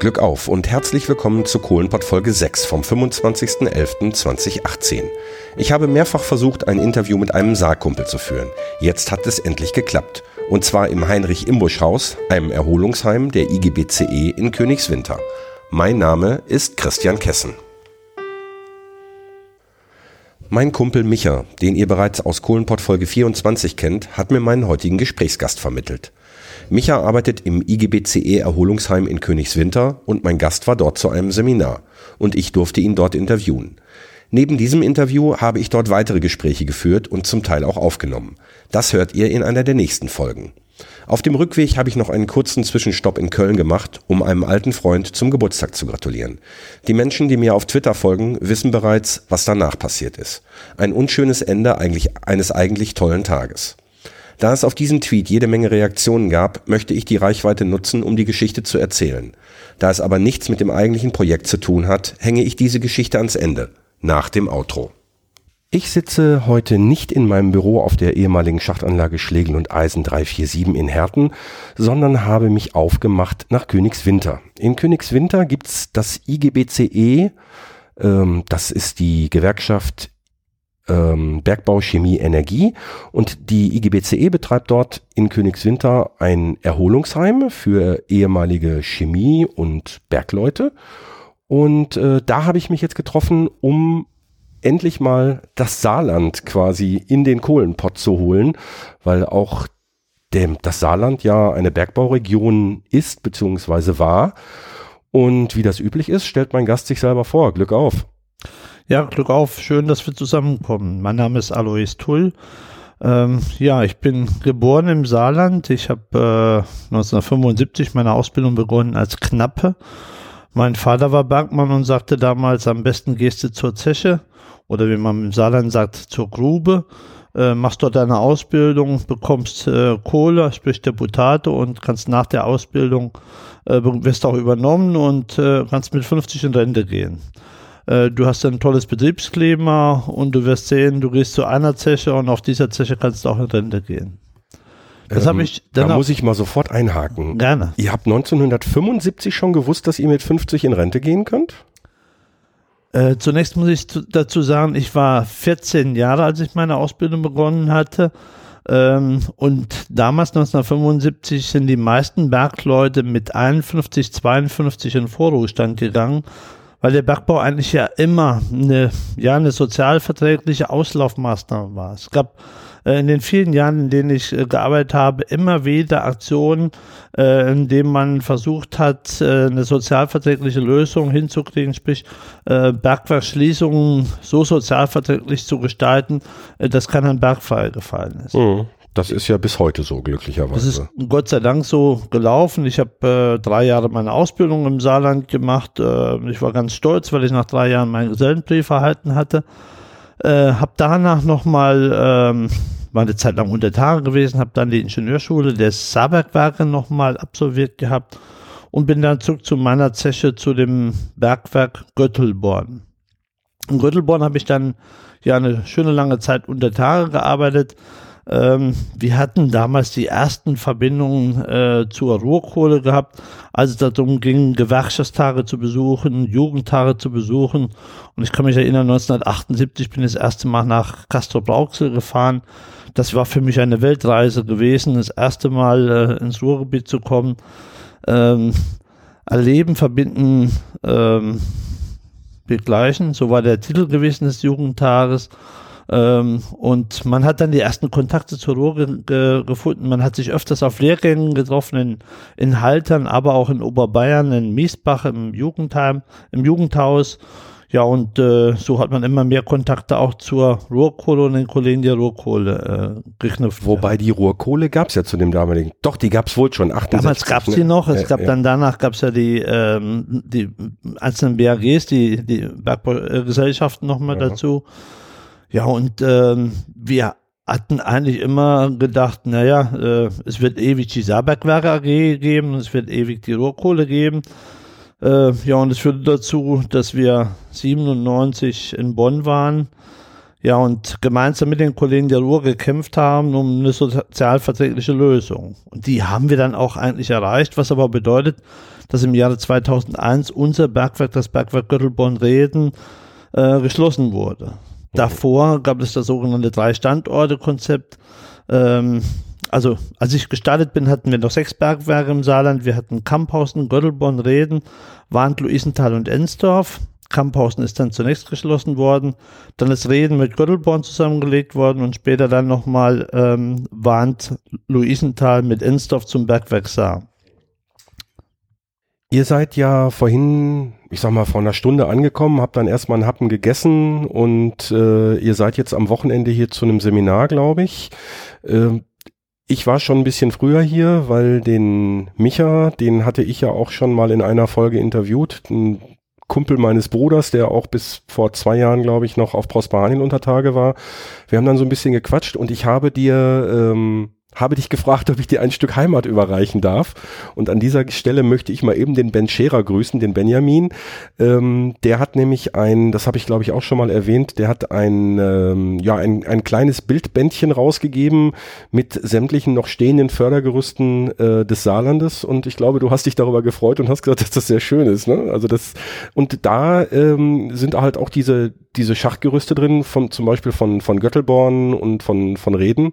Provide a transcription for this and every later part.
Glück auf und herzlich willkommen zu Kohlenpott Folge 6 vom 25.11.2018. Ich habe mehrfach versucht, ein Interview mit einem Saarkumpel zu führen. Jetzt hat es endlich geklappt. Und zwar im Heinrich-Imbusch-Haus, einem Erholungsheim der IGBCE in Königswinter. Mein Name ist Christian Kessen. Mein Kumpel Micha, den ihr bereits aus Kohlenpott Folge 24 kennt, hat mir meinen heutigen Gesprächsgast vermittelt. Micha arbeitet im IGBCE Erholungsheim in Königswinter und mein Gast war dort zu einem Seminar und ich durfte ihn dort interviewen. Neben diesem Interview habe ich dort weitere Gespräche geführt und zum Teil auch aufgenommen. Das hört ihr in einer der nächsten Folgen. Auf dem Rückweg habe ich noch einen kurzen Zwischenstopp in Köln gemacht, um einem alten Freund zum Geburtstag zu gratulieren. Die Menschen, die mir auf Twitter folgen, wissen bereits, was danach passiert ist. Ein unschönes Ende eigentlich, eines eigentlich tollen Tages. Da es auf diesen Tweet jede Menge Reaktionen gab, möchte ich die Reichweite nutzen, um die Geschichte zu erzählen. Da es aber nichts mit dem eigentlichen Projekt zu tun hat, hänge ich diese Geschichte ans Ende, nach dem Outro. Ich sitze heute nicht in meinem Büro auf der ehemaligen Schachtanlage Schlegel und Eisen 347 in Herten, sondern habe mich aufgemacht nach Königswinter. In Königswinter gibt's das IGBCE, ähm, das ist die Gewerkschaft ähm, Bergbau, Chemie, Energie. Und die IGBCE betreibt dort in Königswinter ein Erholungsheim für ehemalige Chemie- und Bergleute. Und äh, da habe ich mich jetzt getroffen, um endlich mal das Saarland quasi in den Kohlenpott zu holen, weil auch dem, das Saarland ja eine Bergbauregion ist bzw. war. Und wie das üblich ist, stellt mein Gast sich selber vor. Glück auf. Ja, Glück auf. Schön, dass wir zusammenkommen. Mein Name ist Alois Tull. Ähm, ja, ich bin geboren im Saarland. Ich habe äh, 1975 meine Ausbildung begonnen als Knappe. Mein Vater war Bergmann und sagte damals, am besten gehst du zur Zeche oder wie man im Saarland sagt, zur Grube. Äh, machst dort deine Ausbildung, bekommst äh, Kohle, sprich Deputate und kannst nach der Ausbildung, äh, wirst auch übernommen und äh, kannst mit 50 in Rente gehen. Äh, du hast ein tolles Betriebsklima und du wirst sehen, du gehst zu einer Zeche und auf dieser Zeche kannst du auch in Rente gehen. Das ähm, ich da muss ich mal sofort einhaken. Gerne. Ihr habt 1975 schon gewusst, dass ihr mit 50 in Rente gehen könnt? Äh, zunächst muss ich dazu sagen, ich war 14 Jahre, als ich meine Ausbildung begonnen hatte. Ähm, und damals 1975 sind die meisten Bergleute mit 51, 52 in Vorruhestand gegangen weil der Bergbau eigentlich ja immer eine, ja, eine sozialverträgliche Auslaufmaßnahme war. Es gab äh, in den vielen Jahren, in denen ich äh, gearbeitet habe, immer wieder Aktionen, äh, in denen man versucht hat, eine sozialverträgliche Lösung hinzukriegen, sprich Bergwerksschließungen so sozialverträglich zu gestalten, dass kein Bergfall gefallen ist. Mhm. Das ist ja bis heute so, glücklicherweise. Das ist Gott sei Dank so gelaufen. Ich habe äh, drei Jahre meine Ausbildung im Saarland gemacht. Äh, ich war ganz stolz, weil ich nach drei Jahren meinen Gesellenbrief erhalten hatte. Äh, habe danach nochmal, ähm, war eine Zeit lang unter Tage gewesen, habe dann die Ingenieurschule des Saarbergwerke nochmal absolviert gehabt und bin dann zurück zu meiner Zeche zu dem Bergwerk Göttelborn. In Göttelborn habe ich dann ja eine schöne lange Zeit unter Tage gearbeitet ähm, wir hatten damals die ersten Verbindungen äh, zur Ruhrkohle gehabt, als es darum ging, Gewerkschaftstage zu besuchen, Jugendtage zu besuchen. Und ich kann mich erinnern, 1978 bin ich das erste Mal nach Castro Brauxel gefahren. Das war für mich eine Weltreise gewesen, das erste Mal äh, ins Ruhrgebiet zu kommen. Ähm, erleben, verbinden, ähm, begleichen. So war der Titel gewesen des Jugendtages. Ähm, und man hat dann die ersten Kontakte zur Ruhr ge ge gefunden. Man hat sich öfters auf Lehrgängen getroffen in, in Haltern, aber auch in Oberbayern, in Miesbach, im Jugendheim, im Jugendhaus. Ja, und äh, so hat man immer mehr Kontakte auch zur Ruhrkohle und den Kollegen der Ruhrkohle äh, geknüpft. Wobei die Ruhrkohle gab es ja zu dem damaligen. Doch, die gab es wohl schon. 68, Damals gab es die noch. Es äh, gab ja. dann danach gab es ja die, ähm, die einzelnen BAGs, die, die Bergbaugesellschaften nochmal ja. dazu. Ja, und ähm, wir hatten eigentlich immer gedacht, naja, äh, es wird ewig die Saarbergwerke AG geben, es wird ewig die Rohrkohle geben. Äh, ja, und es führte dazu, dass wir 97 in Bonn waren. Ja, und gemeinsam mit den Kollegen der Ruhr gekämpft haben um eine sozialverträgliche Lösung. Und die haben wir dann auch eigentlich erreicht, was aber bedeutet, dass im Jahre 2001 unser Bergwerk, das Bergwerk Göttelborn-Reden, äh, geschlossen wurde. Davor gab es das sogenannte Drei-Standorte-Konzept. Ähm, also als ich gestartet bin, hatten wir noch sechs Bergwerke im Saarland. Wir hatten Kamphausen, Göttelborn, Reden, Warnt, Luisenthal und Ensdorf. Kamphausen ist dann zunächst geschlossen worden, dann ist Reden mit Göttelborn zusammengelegt worden und später dann nochmal ähm, Warnt, Luisenthal mit Ensdorf zum Bergwerk Saar. Ihr seid ja vorhin, ich sag mal, vor einer Stunde angekommen, habt dann erstmal einen Happen gegessen und äh, ihr seid jetzt am Wochenende hier zu einem Seminar, glaube ich. Äh, ich war schon ein bisschen früher hier, weil den Micha, den hatte ich ja auch schon mal in einer Folge interviewt. Ein Kumpel meines Bruders, der auch bis vor zwei Jahren, glaube ich, noch auf Prospanien unter Tage war. Wir haben dann so ein bisschen gequatscht und ich habe dir ähm, habe dich gefragt, ob ich dir ein Stück Heimat überreichen darf. Und an dieser Stelle möchte ich mal eben den Ben Scherer grüßen, den Benjamin. Ähm, der hat nämlich ein, das habe ich glaube ich auch schon mal erwähnt, der hat ein, ähm, ja, ein, ein kleines Bildbändchen rausgegeben mit sämtlichen noch stehenden Fördergerüsten äh, des Saarlandes. Und ich glaube, du hast dich darüber gefreut und hast gesagt, dass das sehr schön ist. Ne? Also das, und da ähm, sind halt auch diese, diese Schachgerüste drin, von, zum Beispiel von, von Göttelborn und von, von Reden.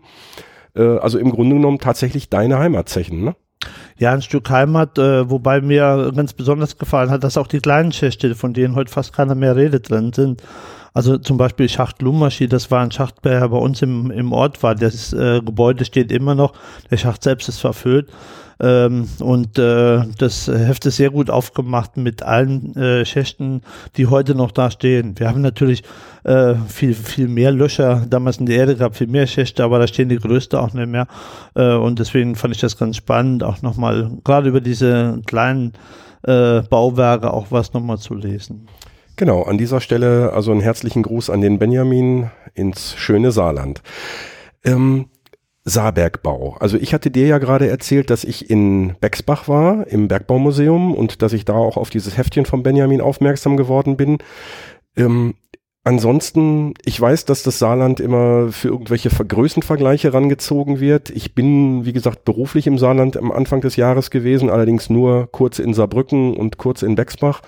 Äh, also im Grunde genommen tatsächlich deine Heimatzechen, ne? Ja, ein Stück Heimat, äh, wobei mir ganz besonders gefallen hat, dass auch die kleinen Schächte, von denen heute fast keiner mehr redet drin sind. Also zum Beispiel Schacht Lummaschi, das war ein Schacht, der bei uns im, im Ort war. Das äh, Gebäude steht immer noch, der Schacht selbst ist verfüllt. Ähm, und äh, das Heft ist sehr gut aufgemacht mit allen äh, Schächten, die heute noch da stehen. Wir haben natürlich äh, viel, viel mehr Löcher damals in der Erde gehabt, viel mehr Schächte, aber da stehen die größte auch nicht mehr. Äh, und deswegen fand ich das ganz spannend, auch nochmal, gerade über diese kleinen äh, Bauwerke auch was nochmal zu lesen. Genau, an dieser Stelle also einen herzlichen Gruß an den Benjamin ins schöne Saarland. Ähm, Saarbergbau. Also ich hatte dir ja gerade erzählt, dass ich in Bexbach war, im Bergbaumuseum und dass ich da auch auf dieses Heftchen von Benjamin aufmerksam geworden bin. Ähm, ansonsten, ich weiß, dass das Saarland immer für irgendwelche Größenvergleiche rangezogen wird. Ich bin, wie gesagt, beruflich im Saarland am Anfang des Jahres gewesen, allerdings nur kurz in Saarbrücken und kurz in Bexbach.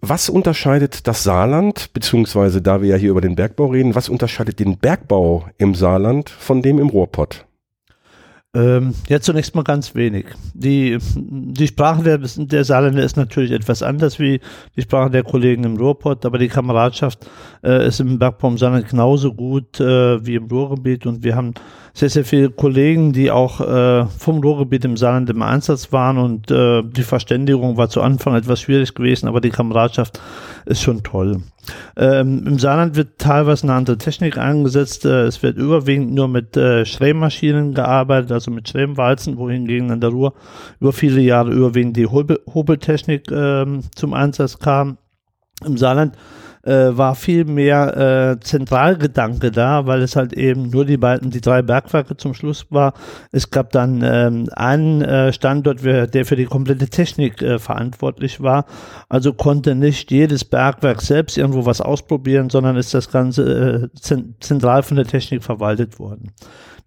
Was unterscheidet das Saarland, beziehungsweise da wir ja hier über den Bergbau reden, was unterscheidet den Bergbau im Saarland von dem im Ruhrpott? Ähm, ja, zunächst mal ganz wenig. Die, die Sprache der, der Saarländer ist natürlich etwas anders wie die Sprache der Kollegen im Ruhrpott, aber die Kameradschaft äh, ist im Bergbau im Saarland genauso gut äh, wie im Ruhrgebiet und wir haben sehr, sehr viele Kollegen, die auch äh, vom Ruhrgebiet im Saarland im Einsatz waren und äh, die Verständigung war zu Anfang etwas schwierig gewesen, aber die Kameradschaft ist schon toll. Ähm, Im Saarland wird teilweise eine andere Technik eingesetzt. Äh, es wird überwiegend nur mit äh, Schrämmaschinen gearbeitet, also mit Schrämwalzen, wohingegen in der Ruhr über viele Jahre überwiegend die Hobel Hobeltechnik äh, zum Einsatz kam. Im Saarland äh, war viel mehr äh, Zentralgedanke da, weil es halt eben nur die beiden, die drei Bergwerke zum Schluss war. Es gab dann ähm, einen äh, Standort, der für die komplette Technik äh, verantwortlich war. Also konnte nicht jedes Bergwerk selbst irgendwo was ausprobieren, sondern ist das Ganze äh, zentral von der Technik verwaltet worden.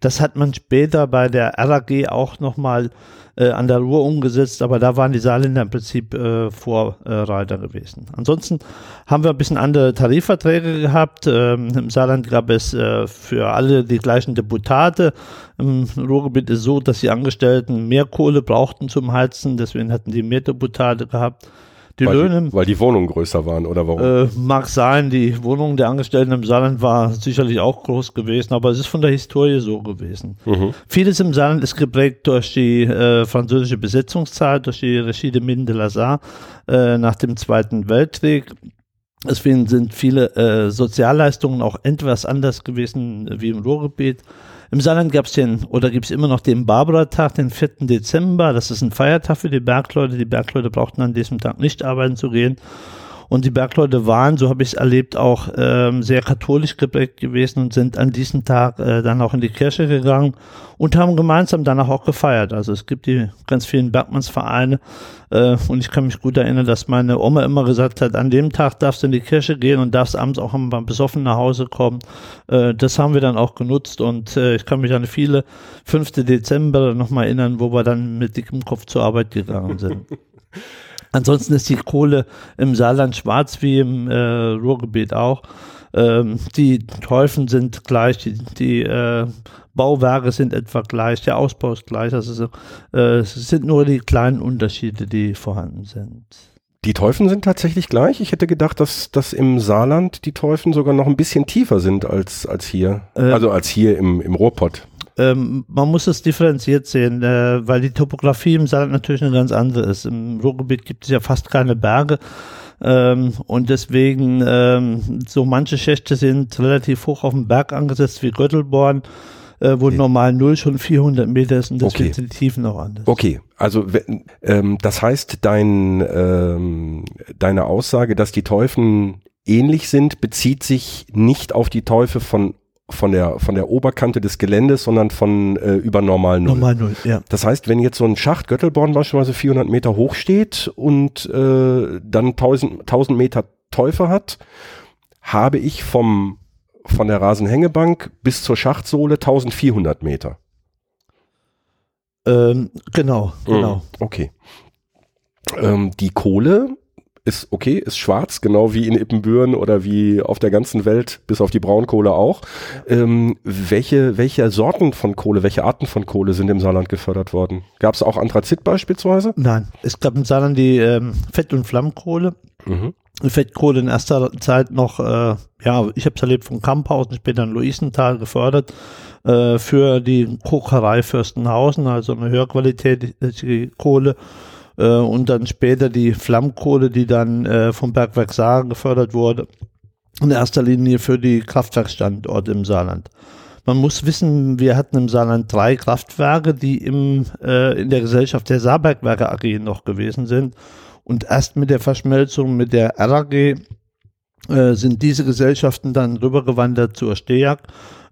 Das hat man später bei der RAG auch nochmal äh, an der Ruhr umgesetzt, aber da waren die Saarländer im Prinzip äh, Vorreiter gewesen. Ansonsten haben wir ein bisschen andere Tarifverträge gehabt. Ähm, Im Saarland gab es äh, für alle die gleichen Deputate. Im Ruhrgebiet ist so, dass die Angestellten mehr Kohle brauchten zum Heizen, deswegen hatten die mehr Deputate gehabt. Die weil Löhne. Die, weil die Wohnungen größer waren oder warum? Äh, mag sein, die Wohnung der Angestellten im Saarland war sicherlich auch groß gewesen, aber es ist von der Historie so gewesen. Mhm. Vieles im Saarland ist geprägt durch die äh, französische Besetzungszeit, durch die Regie de Mine de Lazare äh, nach dem Zweiten Weltkrieg. Deswegen sind viele äh, Sozialleistungen auch etwas anders gewesen wie im Ruhrgebiet. Im Saarland gab es den, oder gibt es immer noch den Barbara-Tag, den 4. Dezember. Das ist ein Feiertag für die Bergleute. Die Bergleute brauchten an diesem Tag nicht arbeiten zu gehen. Und die Bergleute waren, so habe ich es erlebt, auch ähm, sehr katholisch geprägt gewesen und sind an diesem Tag äh, dann auch in die Kirche gegangen und haben gemeinsam danach auch gefeiert. Also es gibt die ganz vielen Bergmannsvereine äh, und ich kann mich gut erinnern, dass meine Oma immer gesagt hat, an dem Tag darfst du in die Kirche gehen und darfst abends auch mal besoffen nach Hause kommen. Äh, das haben wir dann auch genutzt und äh, ich kann mich an viele 5. Dezember nochmal erinnern, wo wir dann mit dickem Kopf zur Arbeit gegangen sind. Ansonsten ist die Kohle im Saarland schwarz wie im äh, Ruhrgebiet auch. Ähm, die Teufen sind gleich, die, die äh, Bauwerke sind etwa gleich, der Ausbau ist gleich. Also äh, es sind nur die kleinen Unterschiede, die vorhanden sind. Die Teufen sind tatsächlich gleich. Ich hätte gedacht, dass, dass im Saarland die Teufen sogar noch ein bisschen tiefer sind als, als hier. Äh, also als hier im, im Ruhrpott. Ähm, man muss es differenziert sehen, äh, weil die Topografie im Saarland natürlich eine ganz andere ist. Im Ruhrgebiet gibt es ja fast keine Berge. Ähm, und deswegen, ähm, so manche Schächte sind relativ hoch auf dem Berg angesetzt, wie Göttelborn, äh, wo okay. normal null schon 400 Meter ist und deswegen okay. sind die Tiefen auch anders. Okay, also ähm, das heißt, dein, ähm, deine Aussage, dass die Teufen ähnlich sind, bezieht sich nicht auf die Teufel von von der, von der Oberkante des Geländes, sondern von äh, über Normal Null. Normal Null, ja. Das heißt, wenn jetzt so ein Schacht Göttelborn beispielsweise 400 Meter hoch steht und äh, dann 1000, 1000 Meter Teufel hat, habe ich vom, von der Rasenhängebank bis zur Schachtsohle 1400 Meter. Ähm, genau, genau. Mhm, okay. Ähm, die Kohle ist okay, ist schwarz, genau wie in Ippenbüren oder wie auf der ganzen Welt, bis auf die Braunkohle auch. Ähm, welche, welche Sorten von Kohle, welche Arten von Kohle sind im Saarland gefördert worden? Gab es auch Anthrazit beispielsweise? Nein, es gab im Saarland die ähm, Fett- und Flammkohle. Mhm. Fettkohle in erster Zeit noch, äh, ja, ich habe es erlebt von Kamphausen, später in Luisenthal gefördert äh, für die Kocherei Fürstenhausen, also eine höherqualitätige Kohle äh, und dann später die Flammkohle, die dann äh, vom Bergwerk Saar gefördert wurde, in erster Linie für die Kraftwerkstandorte im Saarland. Man muss wissen, wir hatten im Saarland drei Kraftwerke, die im, äh, in der Gesellschaft der Saarbergwerke AG noch gewesen sind. Und erst mit der Verschmelzung mit der RAG äh, sind diese Gesellschaften dann rübergewandert zur STEAG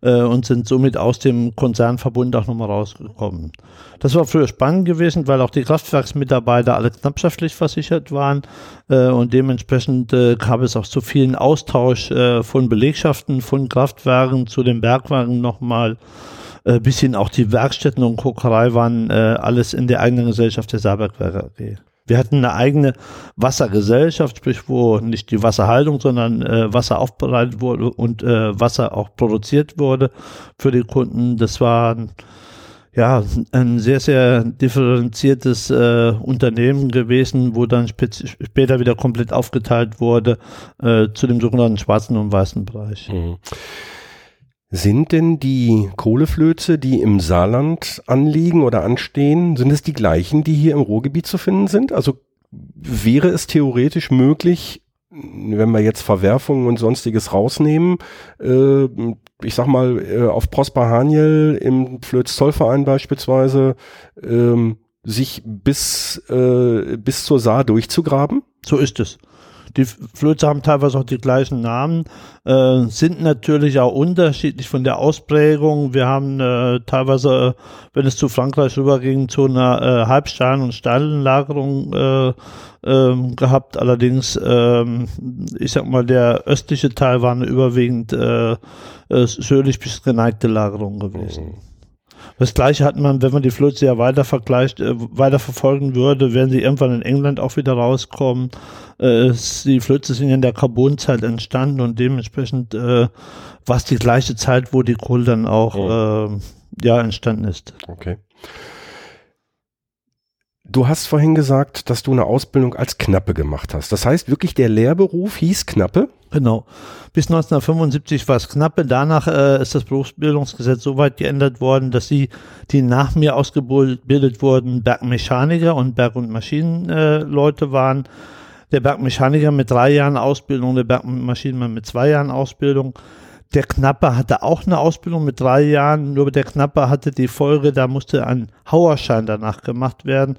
äh, und sind somit aus dem Konzernverbund auch nochmal rausgekommen. Das war früher spannend gewesen, weil auch die Kraftwerksmitarbeiter alle knappschaftlich versichert waren äh, und dementsprechend äh, gab es auch zu vielen Austausch äh, von Belegschaften, von Kraftwerken zu den Bergwerken nochmal. Äh, bis hin auch die Werkstätten und Kokerei waren äh, alles in der eigenen Gesellschaft der Saarbergwerke AG. Wir hatten eine eigene Wassergesellschaft, sprich wo nicht die Wasserhaltung, sondern äh, Wasser aufbereitet wurde und äh, Wasser auch produziert wurde für die Kunden. Das war ja ein sehr, sehr differenziertes äh, Unternehmen gewesen, wo dann später wieder komplett aufgeteilt wurde äh, zu dem sogenannten schwarzen und weißen Bereich. Mhm. Sind denn die Kohleflöze, die im Saarland anliegen oder anstehen, sind es die gleichen, die hier im Ruhrgebiet zu finden sind? Also wäre es theoretisch möglich, wenn wir jetzt Verwerfungen und sonstiges rausnehmen, äh, ich sag mal, äh, auf Prosper Haniel im Flöz-Zollverein beispielsweise, ähm, sich bis, äh, bis zur Saar durchzugraben? So ist es. Die Flöze haben teilweise auch die gleichen Namen, äh, sind natürlich auch unterschiedlich von der Ausprägung. Wir haben äh, teilweise, wenn es zu Frankreich rüberging, zu einer äh, Halbstein- und Steinlagerung äh, ähm, gehabt. Allerdings, ähm, ich sag mal, der östliche Teil war eine überwiegend äh, äh, südlich bis geneigte Lagerung gewesen. Mhm. Das gleiche hat man, wenn man die Flöze ja weiter vergleicht, äh, weiter verfolgen würde, werden sie irgendwann in England auch wieder rauskommen. Äh, die Flöze sind in der Carbonzeit entstanden und dementsprechend äh, war es die gleiche Zeit, wo die Kohle dann auch oh. äh, ja, entstanden ist. Okay. Du hast vorhin gesagt, dass du eine Ausbildung als Knappe gemacht hast. Das heißt wirklich, der Lehrberuf hieß Knappe? Genau. Bis 1975 war es Knappe. Danach äh, ist das Berufsbildungsgesetz so weit geändert worden, dass sie, die nach mir ausgebildet wurden, Bergmechaniker und Berg- und Maschinenleute äh, waren. Der Bergmechaniker mit drei Jahren Ausbildung, der Bergmaschinenmann mit zwei Jahren Ausbildung. Der Knappe hatte auch eine Ausbildung mit drei Jahren, nur der Knappe hatte die Folge, da musste ein Hauerschein danach gemacht werden.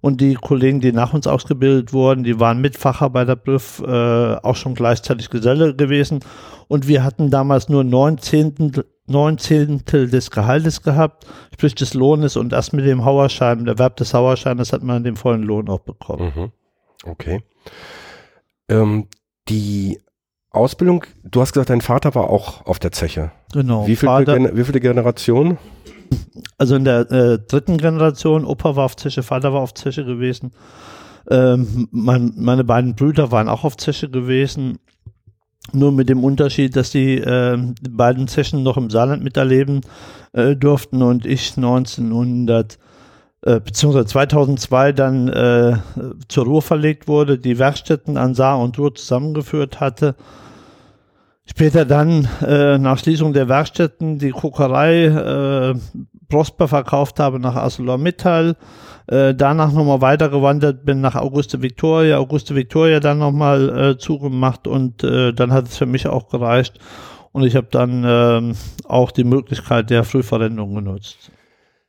Und die Kollegen, die nach uns ausgebildet wurden, die waren mit Facharbeiterbrief äh, auch schon gleichzeitig Geselle gewesen. Und wir hatten damals nur neun Zehntel, neun Zehntel des Gehaltes gehabt, sprich des Lohnes. Und erst mit dem Hauerschein, der Erwerb des Hauerscheines hat man den vollen Lohn auch bekommen. Mhm. Okay. Ähm, die Ausbildung, du hast gesagt, dein Vater war auch auf der Zeche. Genau. Wie viele, Vater- wie viele Generationen? Also in der äh, dritten Generation, Opa war auf Zeche, Vater war auf Zeche gewesen. Ähm, mein, meine beiden Brüder waren auch auf Zeche gewesen. Nur mit dem Unterschied, dass die, ähm, die beiden Zechen noch im Saarland miterleben äh, durften und ich 1900 äh, beziehungsweise 2002 dann äh, zur Ruhr verlegt wurde, die Werkstätten an Saar und Ruhr zusammengeführt hatte. Später dann äh, nach Schließung der Werkstätten die Kokerei äh, Prosper verkauft habe nach ArcelorMittal. Äh, danach nochmal weitergewandert bin nach Auguste Victoria. Auguste Victoria dann nochmal äh, zugemacht und äh, dann hat es für mich auch gereicht. Und ich habe dann ähm, auch die Möglichkeit der Frühverrentung genutzt.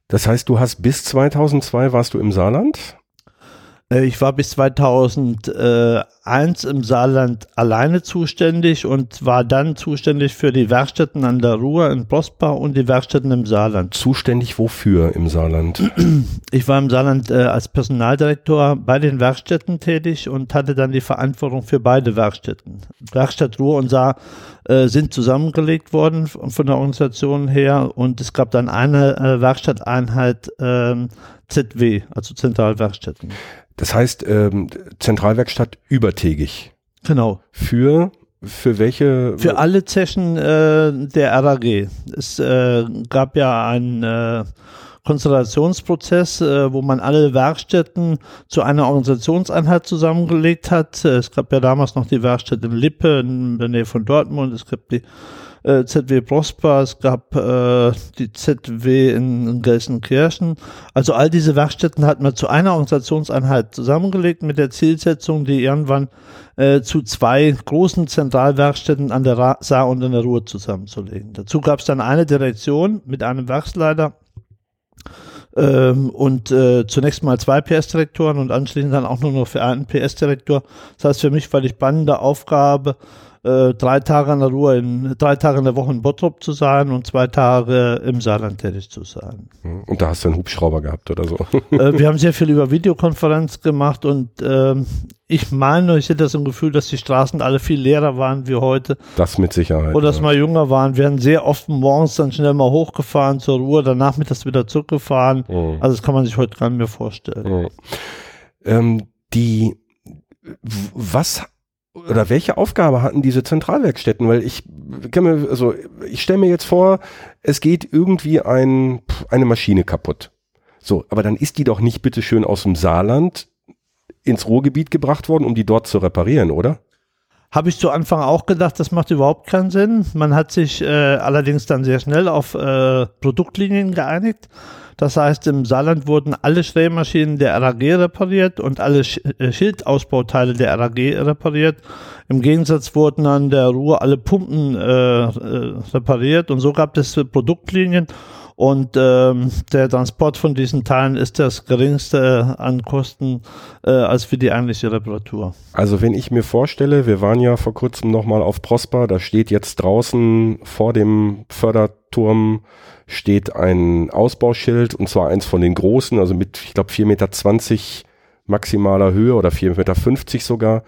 Das heißt, du hast bis 2002 warst du im Saarland? Äh, Ich war bis 2001 im Saarland alleine zuständig und war dann zuständig für die Werkstätten an der Ruhr in Prosper und die Werkstätten im Saarland. Zuständig wofür im Saarland? Ich war im Saarland äh, als Personaldirektor bei den Werkstätten tätig und hatte dann die Verantwortung für beide Werkstätten. Werkstatt Ruhr und Saar äh, sind zusammengelegt worden von der Organisation her und es gab dann eine äh, Werkstatteinheit ähm, ZW, also Zentralwerkstätten. Das heißt, ähm, Zentralwerkstatt übertägig. Genau. Für, für welche? Für alle Zechen äh, der RAG. Es äh, gab ja einen äh, Konstellationsprozess, äh, wo man alle Werkstätten zu einer Organisationseinheit zusammengelegt hat. Es gab ja damals noch die Werkstatt in Lippe in der Nähe von Dortmund. Es gab die äh, ZW Prosper, es gab äh, die ZW in, in Gelsenkirchen. Also all diese Werkstätten hat man zu einer Organisationseinheit zusammengelegt mit der Zielsetzung, die irgendwann äh, zu zwei großen Zentralwerkstätten an der Ra Saar und in der Ruhr zusammenzulegen. Dazu gab es dann eine Direktion mit einem Werksleiter ähm, und äh, zunächst mal zwei PS-Direktoren und anschließend dann auch nur noch für einen PS-Direktor. Das heißt, für mich war die spannende Aufgabe, äh, drei Tage an der Ruhr, in, drei Tage in der Woche in Bottrop zu sein und zwei Tage im Saarland tätig zu sein. Und da hast du einen Hubschrauber gehabt oder so. äh, wir haben sehr viel über Videokonferenz gemacht und ähm, ich meine, ich hätte das im Gefühl, dass die Straßen alle viel leerer waren wie heute Das mit Sicherheit. oder dass ja. wir jünger waren. Wir haben sehr oft morgens dann schnell mal hochgefahren zur Ruhe, danach mittags wieder zurückgefahren. Mhm. Also das kann man sich heute gar nicht mehr vorstellen. Mhm. Ähm, die, was oder welche Aufgabe hatten diese Zentralwerkstätten? Weil ich kann mir, also ich stelle mir jetzt vor, es geht irgendwie ein, eine Maschine kaputt. So, aber dann ist die doch nicht bitteschön aus dem Saarland ins Ruhrgebiet gebracht worden, um die dort zu reparieren, oder? Habe ich zu Anfang auch gedacht, das macht überhaupt keinen Sinn. Man hat sich äh, allerdings dann sehr schnell auf äh, Produktlinien geeinigt. Das heißt, im Saarland wurden alle Schrägmaschinen der RAG repariert und alle Sch äh, Schildausbauteile der RAG repariert. Im Gegensatz wurden an der Ruhr alle Pumpen äh, äh, repariert und so gab es Produktlinien. Und ähm, der Transport von diesen Teilen ist das geringste an Kosten äh, als für die eigentliche Reparatur. Also wenn ich mir vorstelle, wir waren ja vor kurzem nochmal auf Prosper, da steht jetzt draußen vor dem Förderturm steht ein Ausbauschild und zwar eins von den großen, also mit, ich glaube, 4,20 Meter maximaler Höhe oder 4,50 Meter sogar.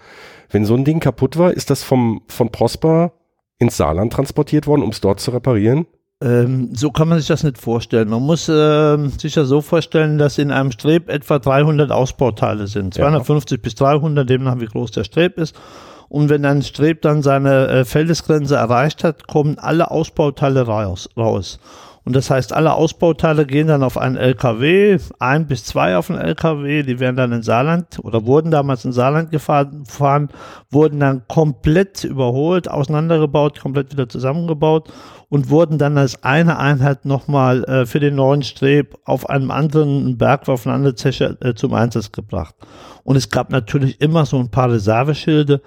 Wenn so ein Ding kaputt war, ist das vom, von Prosper ins Saarland transportiert worden, um es dort zu reparieren? Ähm, so kann man sich das nicht vorstellen. Man muss ähm, sich das so vorstellen, dass in einem Streb etwa 300 Ausbauteile sind. Ja. 250 bis 300, demnach wie groß der Streb ist. Und wenn ein Streb dann seine äh, Feldesgrenze erreicht hat, kommen alle Ausbauteile raus, raus. Und das heißt, alle Ausbauteile gehen dann auf einen LKW, ein bis zwei auf einen LKW, die werden dann in Saarland oder wurden damals in Saarland gefahren, gefahren wurden dann komplett überholt, auseinandergebaut, komplett wieder zusammengebaut und wurden dann als eine Einheit nochmal äh, für den neuen Streb auf einem anderen Berg, auf eine andere Zeche äh, zum Einsatz gebracht. Und es gab natürlich immer so ein paar Reserveschilde,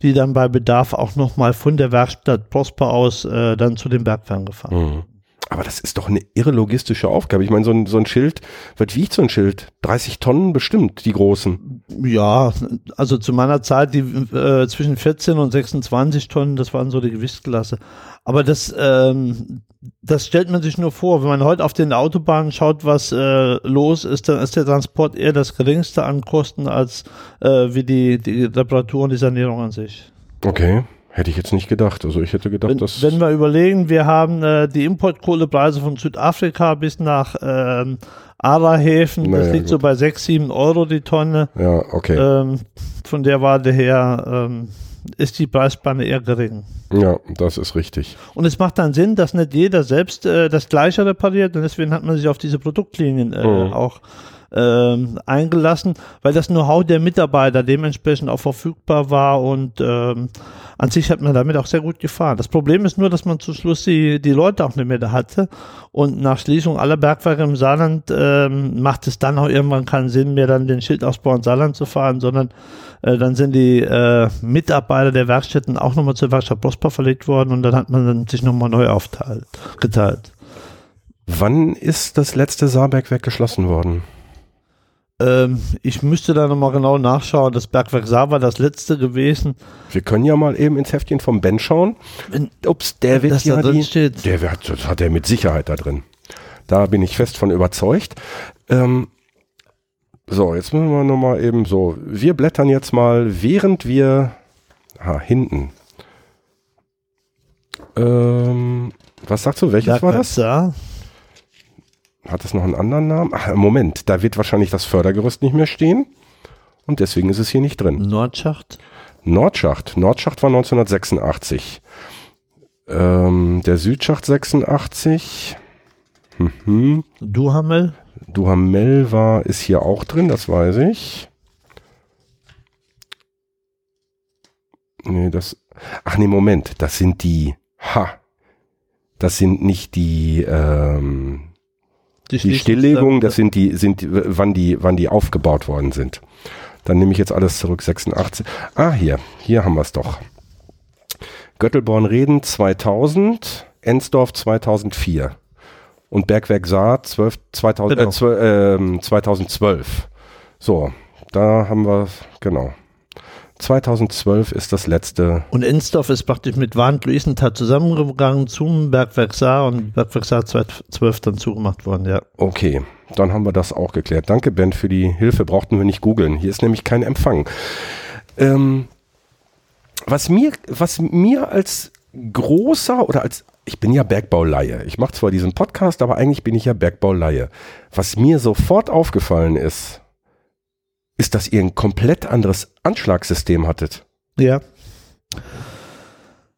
die dann bei Bedarf auch nochmal von der Werkstatt Prosper aus äh, dann zu den Bergwerken gefahren. Mhm. Aber das ist doch eine irre logistische Aufgabe. Ich meine, so ein, so ein Schild, was wiegt so ein Schild? 30 Tonnen bestimmt, die großen. Ja, also zu meiner Zeit, die äh, zwischen 14 und 26 Tonnen, das waren so die Gewichtsklasse. Aber das, ähm, das stellt man sich nur vor. Wenn man heute auf den Autobahnen schaut, was äh, los ist, dann ist der Transport eher das geringste an Kosten als äh, wie die, die Reparatur und die Sanierung an sich. Okay. Hätte ich jetzt nicht gedacht. Also ich hätte gedacht, wenn, dass. Wenn wir überlegen, wir haben äh, die Importkohlepreise von Südafrika bis nach ähm, Ara-Häfen, naja, das liegt gut. so bei 6, 7 Euro die Tonne. Ja, okay. Ähm, von der Warte her ähm, ist die Preisspanne eher gering. Ja, das ist richtig. Und es macht dann Sinn, dass nicht jeder selbst äh, das Gleiche repariert und deswegen hat man sich auf diese Produktlinien äh, mhm. auch ähm, eingelassen, weil das Know-how der Mitarbeiter dementsprechend auch verfügbar war und ähm, an sich hat man damit auch sehr gut gefahren. Das Problem ist nur, dass man zum Schluss die, die Leute auch nicht mehr da hatte und nach Schließung aller Bergwerke im Saarland ähm, macht es dann auch irgendwann keinen Sinn mehr, dann den Schildausbau in Saarland zu fahren, sondern äh, dann sind die äh, Mitarbeiter der Werkstätten auch nochmal zur Werkstatt Prosper verlegt worden und dann hat man dann sich nochmal neu aufteilt, geteilt. Wann ist das letzte Saarbergwerk geschlossen worden? Ähm, ich müsste da nochmal genau nachschauen. Das Bergwerk Saar war das letzte gewesen. Wir können ja mal eben ins Heftchen vom Ben schauen. Ups, der wird ja da die, steht. Der wird, das hat er mit Sicherheit da drin. Da bin ich fest von überzeugt. Ähm, so, jetzt müssen wir nochmal eben so. Wir blättern jetzt mal, während wir. Ah, hinten. Ähm, was sagst du? Welches Bergwerk war das? Saar. Hat es noch einen anderen Namen? Ach, Moment, da wird wahrscheinlich das Fördergerüst nicht mehr stehen. Und deswegen ist es hier nicht drin. Nordschacht? Nordschacht. Nordschacht war 1986. Ähm, der Südschacht 86. Mhm. Duhamel? Duhamel war, ist hier auch drin, das weiß ich. Nee, das. Ach nee, Moment, das sind die. Ha. Das sind nicht die. Ähm, die, die Stilllegung, das sind die, sind, wann die, wann die aufgebaut worden sind. Dann nehme ich jetzt alles zurück, 86. Ah, hier, hier haben wir es doch. Göttelborn-Reden 2000, Ensdorf 2004 und Bergwerk Saar 12, 2000, genau. äh, 12, äh, 2012. So, da haben wir, genau. 2012 ist das letzte. Und Ensdorf ist praktisch mit Warnt-Luisenthal zusammengegangen zum Bergwerk Saar und Bergwerk Saar 2012 dann zugemacht worden, ja. Okay, dann haben wir das auch geklärt. Danke, Ben, für die Hilfe. Brauchten wir nicht googeln. Hier ist nämlich kein Empfang. Ähm, was mir, was mir als großer oder als ich bin ja Bergbauleihe. Ich mache zwar diesen Podcast, aber eigentlich bin ich ja Bergbauleihe. Was mir sofort aufgefallen ist, ist, dass ihr ein komplett anderes Anschlagssystem hattet. Ja.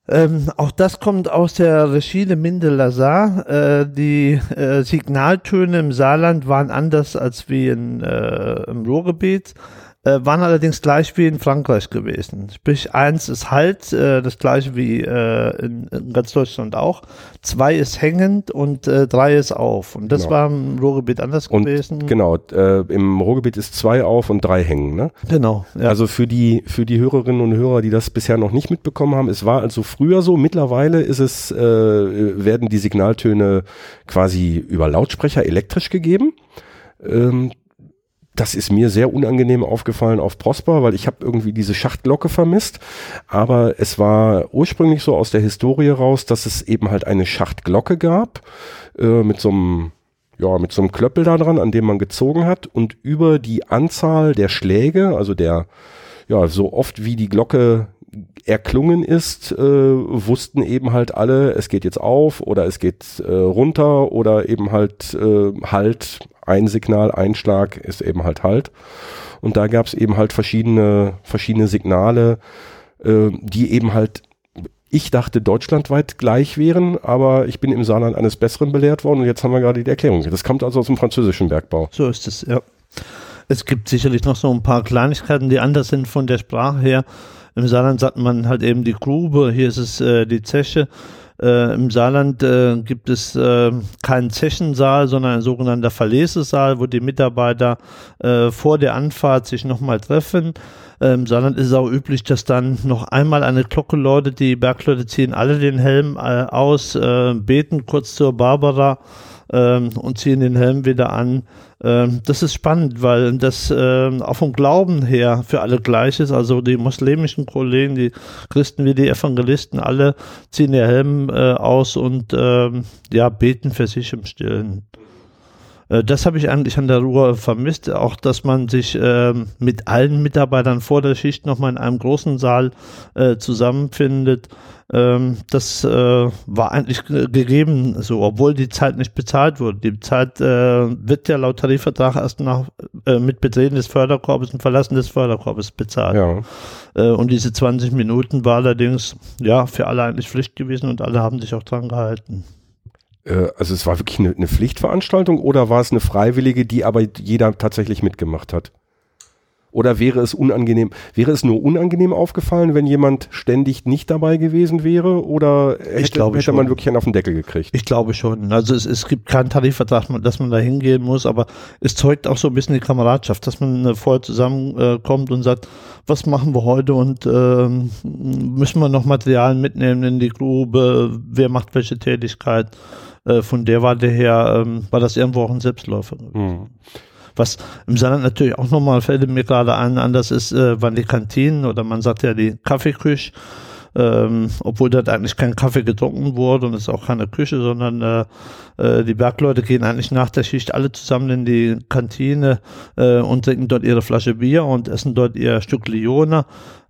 Ähm, auch das kommt aus der Regie de Minde Lazar. Äh, die äh, Signaltöne im Saarland waren anders als wie in, äh, im Ruhrgebiet äh, waren allerdings gleich wie in Frankreich gewesen. Sprich, eins ist halt, äh, das gleiche wie äh, in, in, ganz Deutschland auch. Zwei ist hängend und äh, drei ist auf. Und das genau. war im Ruhrgebiet anders und gewesen. Genau, äh, im Ruhrgebiet ist zwei auf und drei hängen. Ne? Genau. Ja. Also für die, für die Hörerinnen und Hörer, die das bisher noch nicht mitbekommen haben, es war also früher so, mittlerweile ist es, äh, werden die Signaltöne quasi über Lautsprecher elektrisch gegeben. Ähm, das ist mir sehr unangenehm aufgefallen auf Prosper, weil ich habe irgendwie diese Schachtglocke vermisst. Aber es war ursprünglich so aus der Historie raus, dass es eben halt eine Schachtglocke gab äh, mit so einem ja, mit so einem Klöppel da dran, an dem man gezogen hat und über die Anzahl der Schläge, also der, ja, so oft wie die Glocke erklungen ist, äh, wussten eben halt alle, es geht jetzt auf oder es geht äh, runter oder eben halt äh, halt ein Signal, ein Schlag ist eben halt halt. Und da gab es eben halt verschiedene, verschiedene Signale, äh, die eben halt, ich dachte, deutschlandweit gleich wären, aber ich bin im Saarland eines Besseren belehrt worden und jetzt haben wir gerade die Erklärung. Das kommt also aus dem französischen Bergbau. So ist es, ja. Es gibt sicherlich noch so ein paar Kleinigkeiten, die anders sind von der Sprache her. Im Saarland sagt man halt eben die Grube, hier ist es äh, die Zeche. Äh, Im Saarland äh, gibt es äh, keinen Zechensaal, sondern ein sogenannter Verlesesaal, wo die Mitarbeiter äh, vor der Anfahrt sich nochmal treffen. Im Saarland ist es auch üblich, dass dann noch einmal eine Glocke läutet. Die Bergleute ziehen alle den Helm äh, aus, äh, beten kurz zur Barbara ähm, und ziehen den Helm wieder an. Ähm, das ist spannend, weil das ähm, auch vom Glauben her für alle gleich ist. Also die muslimischen Kollegen, die Christen wie die Evangelisten, alle ziehen den Helm äh, aus und ähm, ja, beten für sich im Stillen. Äh, das habe ich eigentlich an der Ruhr vermisst, auch dass man sich äh, mit allen Mitarbeitern vor der Schicht nochmal in einem großen Saal äh, zusammenfindet. Ähm, das äh, war eigentlich gegeben, so, obwohl die Zeit nicht bezahlt wurde. Die Zeit äh, wird ja laut Tarifvertrag erst nach äh, mit Betreten des Förderkorbes und Verlassen des Förderkorbes bezahlt. Ja. Äh, und diese 20 Minuten war allerdings ja für alle eigentlich Pflicht gewesen und alle haben sich auch dran gehalten. Äh, also es war wirklich eine, eine Pflichtveranstaltung oder war es eine freiwillige, die aber jeder tatsächlich mitgemacht hat? Oder wäre es unangenehm, wäre es nur unangenehm aufgefallen, wenn jemand ständig nicht dabei gewesen wäre? Oder hätte, glaube, hätte man wirklich einen auf den Deckel gekriegt? Ich glaube schon. Also es, es gibt keinen Tarifvertrag, dass man da hingehen muss, aber es zeugt auch so ein bisschen die Kameradschaft, dass man äh, vorher zusammenkommt äh, und sagt, was machen wir heute und äh, müssen wir noch Materialien mitnehmen in die Grube, wer macht welche Tätigkeit. Äh, von der war der her, ähm, war das irgendwo auch ein Selbstläufer. Mhm. Was im Saarland natürlich auch nochmal fällt mir gerade ein, anders ist, äh, waren die Kantinen oder man sagt ja die Kaffeeküche. Ähm, obwohl dort eigentlich kein Kaffee getrunken wurde und es auch keine Küche, sondern äh, äh, die Bergleute gehen eigentlich nach der Schicht alle zusammen in die Kantine äh, und trinken dort ihre Flasche Bier und essen dort ihr Stück Lione.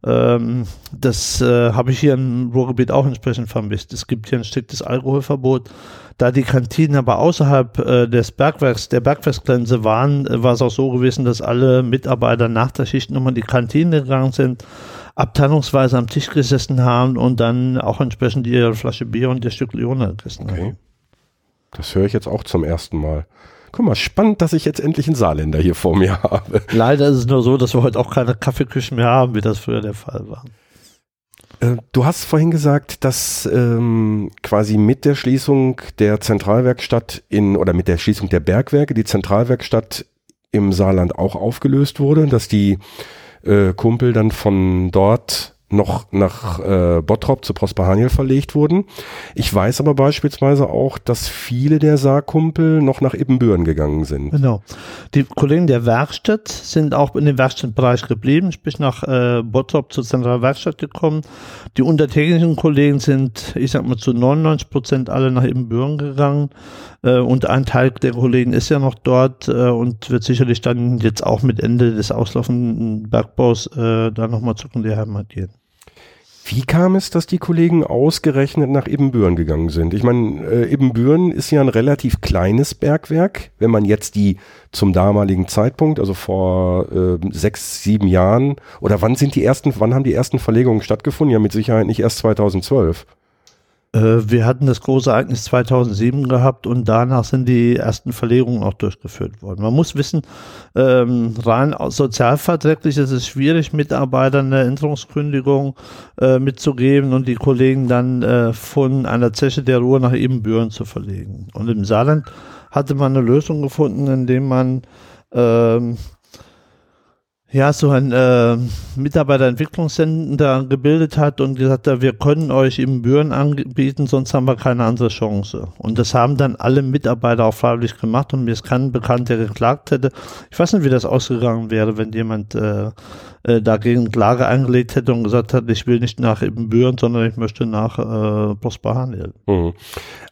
Ähm, das äh, habe ich hier im Ruhrgebiet auch entsprechend vermisst. Es gibt hier ein striktes Alkoholverbot. Da die Kantinen aber außerhalb äh, des Bergwerks, der Bergwerksgrenze waren, äh, war es auch so gewesen, dass alle Mitarbeiter nach der Schicht nochmal in die Kantine gegangen sind, abteilungsweise am Tisch gesessen haben und dann auch entsprechend ihre Flasche Bier und ihr Stück Leone gegessen okay. haben. Das höre ich jetzt auch zum ersten Mal. Guck mal, spannend, dass ich jetzt endlich einen Saarländer hier vor mir habe. Leider ist es nur so, dass wir heute auch keine Kaffeeküchen mehr haben, wie das früher der Fall war. Äh, du hast vorhin gesagt, dass ähm, quasi mit der Schließung der Zentralwerkstatt in oder mit der Schließung der Bergwerke die Zentralwerkstatt im Saarland auch aufgelöst wurde, dass die äh, Kumpel dann von dort noch nach äh, Bottrop zu Prosper Haniel verlegt wurden. Ich weiß aber beispielsweise auch, dass viele der Saarkumpel noch nach Ibbenbüren gegangen sind. Genau. Die Kollegen der Werkstatt sind auch in dem Werkstattbereich geblieben, sprich nach äh, Bottrop zur Zentralwerkstatt gekommen. Die untertäglichen Kollegen sind, ich sag mal, zu 99 Prozent alle nach Ibbenbüren gegangen. Äh, und ein Teil der Kollegen ist ja noch dort äh, und wird sicherlich dann jetzt auch mit Ende des auslaufenden Bergbaus äh, da nochmal zurück in die Heimat gehen. Wie kam es, dass die Kollegen ausgerechnet nach Ibbenbüren gegangen sind? Ich meine, äh, Ibbenbüren ist ja ein relativ kleines Bergwerk. Wenn man jetzt die zum damaligen Zeitpunkt, also vor äh, sechs, sieben Jahren, oder wann sind die ersten, wann haben die ersten Verlegungen stattgefunden? Ja, mit Sicherheit nicht erst 2012. Äh, wir hatten das große Ereignis 2007 gehabt und danach sind die ersten Verlegungen auch durchgeführt worden. Man muss wissen, ähm, rein sozialverträglich ist es schwierig, Mitarbeitern eine Änderungskündigung äh, mitzugeben und die Kollegen dann äh, von einer Zeche der Ruhe nach Ebenbüren zu verlegen. Und im Saarland hatte man eine Lösung gefunden, indem man ähm, ja, so ein äh, Mitarbeiterentwicklungscenter gebildet hat und gesagt hat, wir können euch im Büren anbieten, sonst haben wir keine andere Chance. Und das haben dann alle Mitarbeiter auch freiwillig gemacht und mir ist kein Bekannt, der geklagt hätte. Ich weiß nicht, wie das ausgegangen wäre, wenn jemand äh, äh, dagegen Klage eingelegt hätte und gesagt hat, ich will nicht nach Ibbenbüren, sondern ich möchte nach äh, Prosperhanel. Mhm.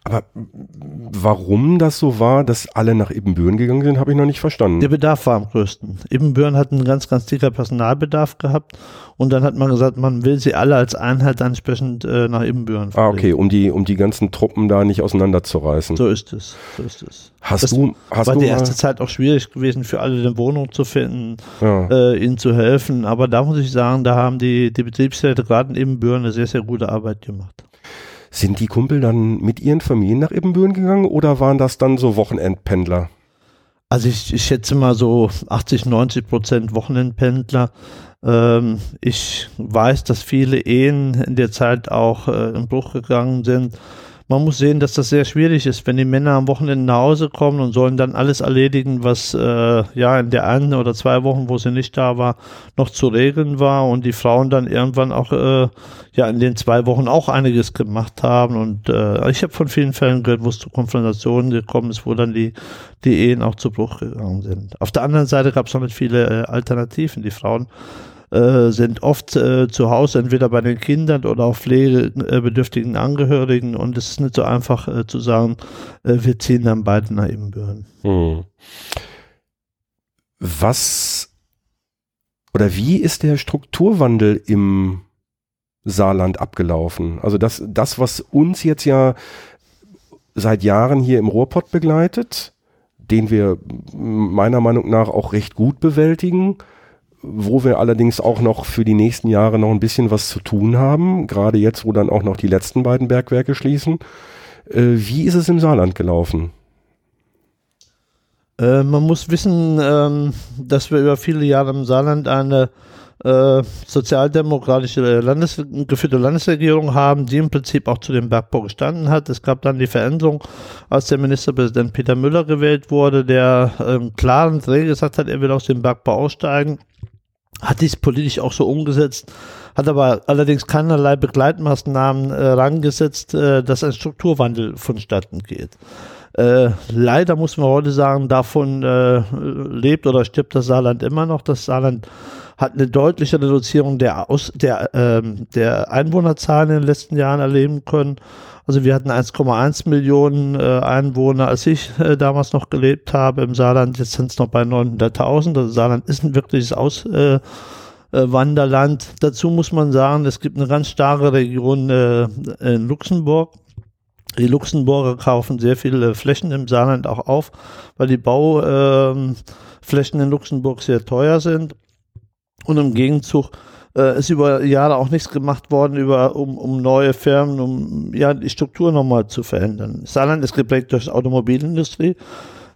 Aber warum das so war, dass alle nach Ibbenbüren gegangen sind, habe ich noch nicht verstanden. Der Bedarf war am größten. Ibbenbüren hat einen ganz, ganz dicker Personalbedarf gehabt und dann hat man gesagt, man will sie alle als Einheit entsprechend äh, nach Ibbenbüren verlegen. Ah, okay, um die, um die ganzen Truppen da nicht auseinanderzureißen. So ist es, so ist es. Hast das du, hast war du die erste Zeit auch schwierig gewesen, für alle eine Wohnung zu finden, ja. äh, ihnen zu helfen, aber da muss ich sagen, da haben die, die Betriebsräte gerade in Ibbenbüren eine sehr, sehr gute Arbeit gemacht. Sind die Kumpel dann mit ihren Familien nach Ibbenbüren gegangen oder waren das dann so Wochenendpendler? Also ich, ich schätze mal so 80, 90 Prozent Wochenendpendler. Ähm, ich weiß, dass viele Ehen in der Zeit auch äh, in Bruch gegangen sind. man muss sehen, dass das sehr schwierig ist, wenn die Männer am Wochenende nach Hause kommen und sollen dann alles erledigen, was äh, ja in der einen oder zwei Wochen, wo sie nicht da war, noch zu regeln war und die Frauen dann irgendwann auch äh, ja in den zwei Wochen auch einiges gemacht haben und äh, ich habe von vielen Fällen gehört, wo es zu Konfrontationen gekommen ist, wo dann die die Ehen auch zu Bruch gegangen sind. Auf der anderen Seite gab es noch nicht viele äh, Alternativen. Die Frauen äh, sind oft äh, zu Hause, entweder bei den Kindern oder auch pflegebedürftigen Angehörigen und es ist nicht so einfach äh, zu sagen, äh, wir ziehen dann beide nach Ebenbüren. Hm. Was oder wie ist der Strukturwandel im Saarland abgelaufen? Also das, das, was uns jetzt ja seit Jahren hier im Ruhrpott begleitet, den wir meiner Meinung nach auch recht gut bewältigen, wo wir allerdings auch noch für die nächsten Jahre noch ein bisschen was zu tun haben, gerade jetzt, wo dann auch noch die letzten beiden Bergwerke schließen. Äh, wie ist es im Saarland gelaufen? Äh, man muss wissen, ähm, dass wir über viele Jahre im Saarland eine äh, sozialdemokratische Landes geführte Landesregierung haben, die im Prinzip auch zu dem Bergbau gestanden hat. Es gab dann die Veränderung, als der Ministerpräsident Peter Müller gewählt wurde, der ähm, klaren Dreh gesagt hat, er will aus dem Bergbau aussteigen hat dies politisch auch so umgesetzt, hat aber allerdings keinerlei Begleitmaßnahmen äh, rangesetzt, äh, dass ein Strukturwandel vonstatten geht. Äh, leider muss man heute sagen, davon äh, lebt oder stirbt das Saarland immer noch. Das Saarland hat eine deutliche Reduzierung der, Aus, der, äh, der Einwohnerzahlen in den letzten Jahren erleben können. Also wir hatten 1,1 Millionen äh, Einwohner, als ich äh, damals noch gelebt habe im Saarland. Jetzt sind es noch bei 900.000. Also Saarland ist ein wirkliches Auswanderland. Äh, äh Dazu muss man sagen, es gibt eine ganz starke Region äh, in Luxemburg. Die Luxemburger kaufen sehr viele Flächen im Saarland auch auf, weil die Bauflächen in Luxemburg sehr teuer sind. Und im Gegenzug äh, ist über Jahre auch nichts gemacht worden, über, um, um neue Firmen, um ja, die Struktur nochmal zu verändern. Saarland ist geprägt durch Automobilindustrie.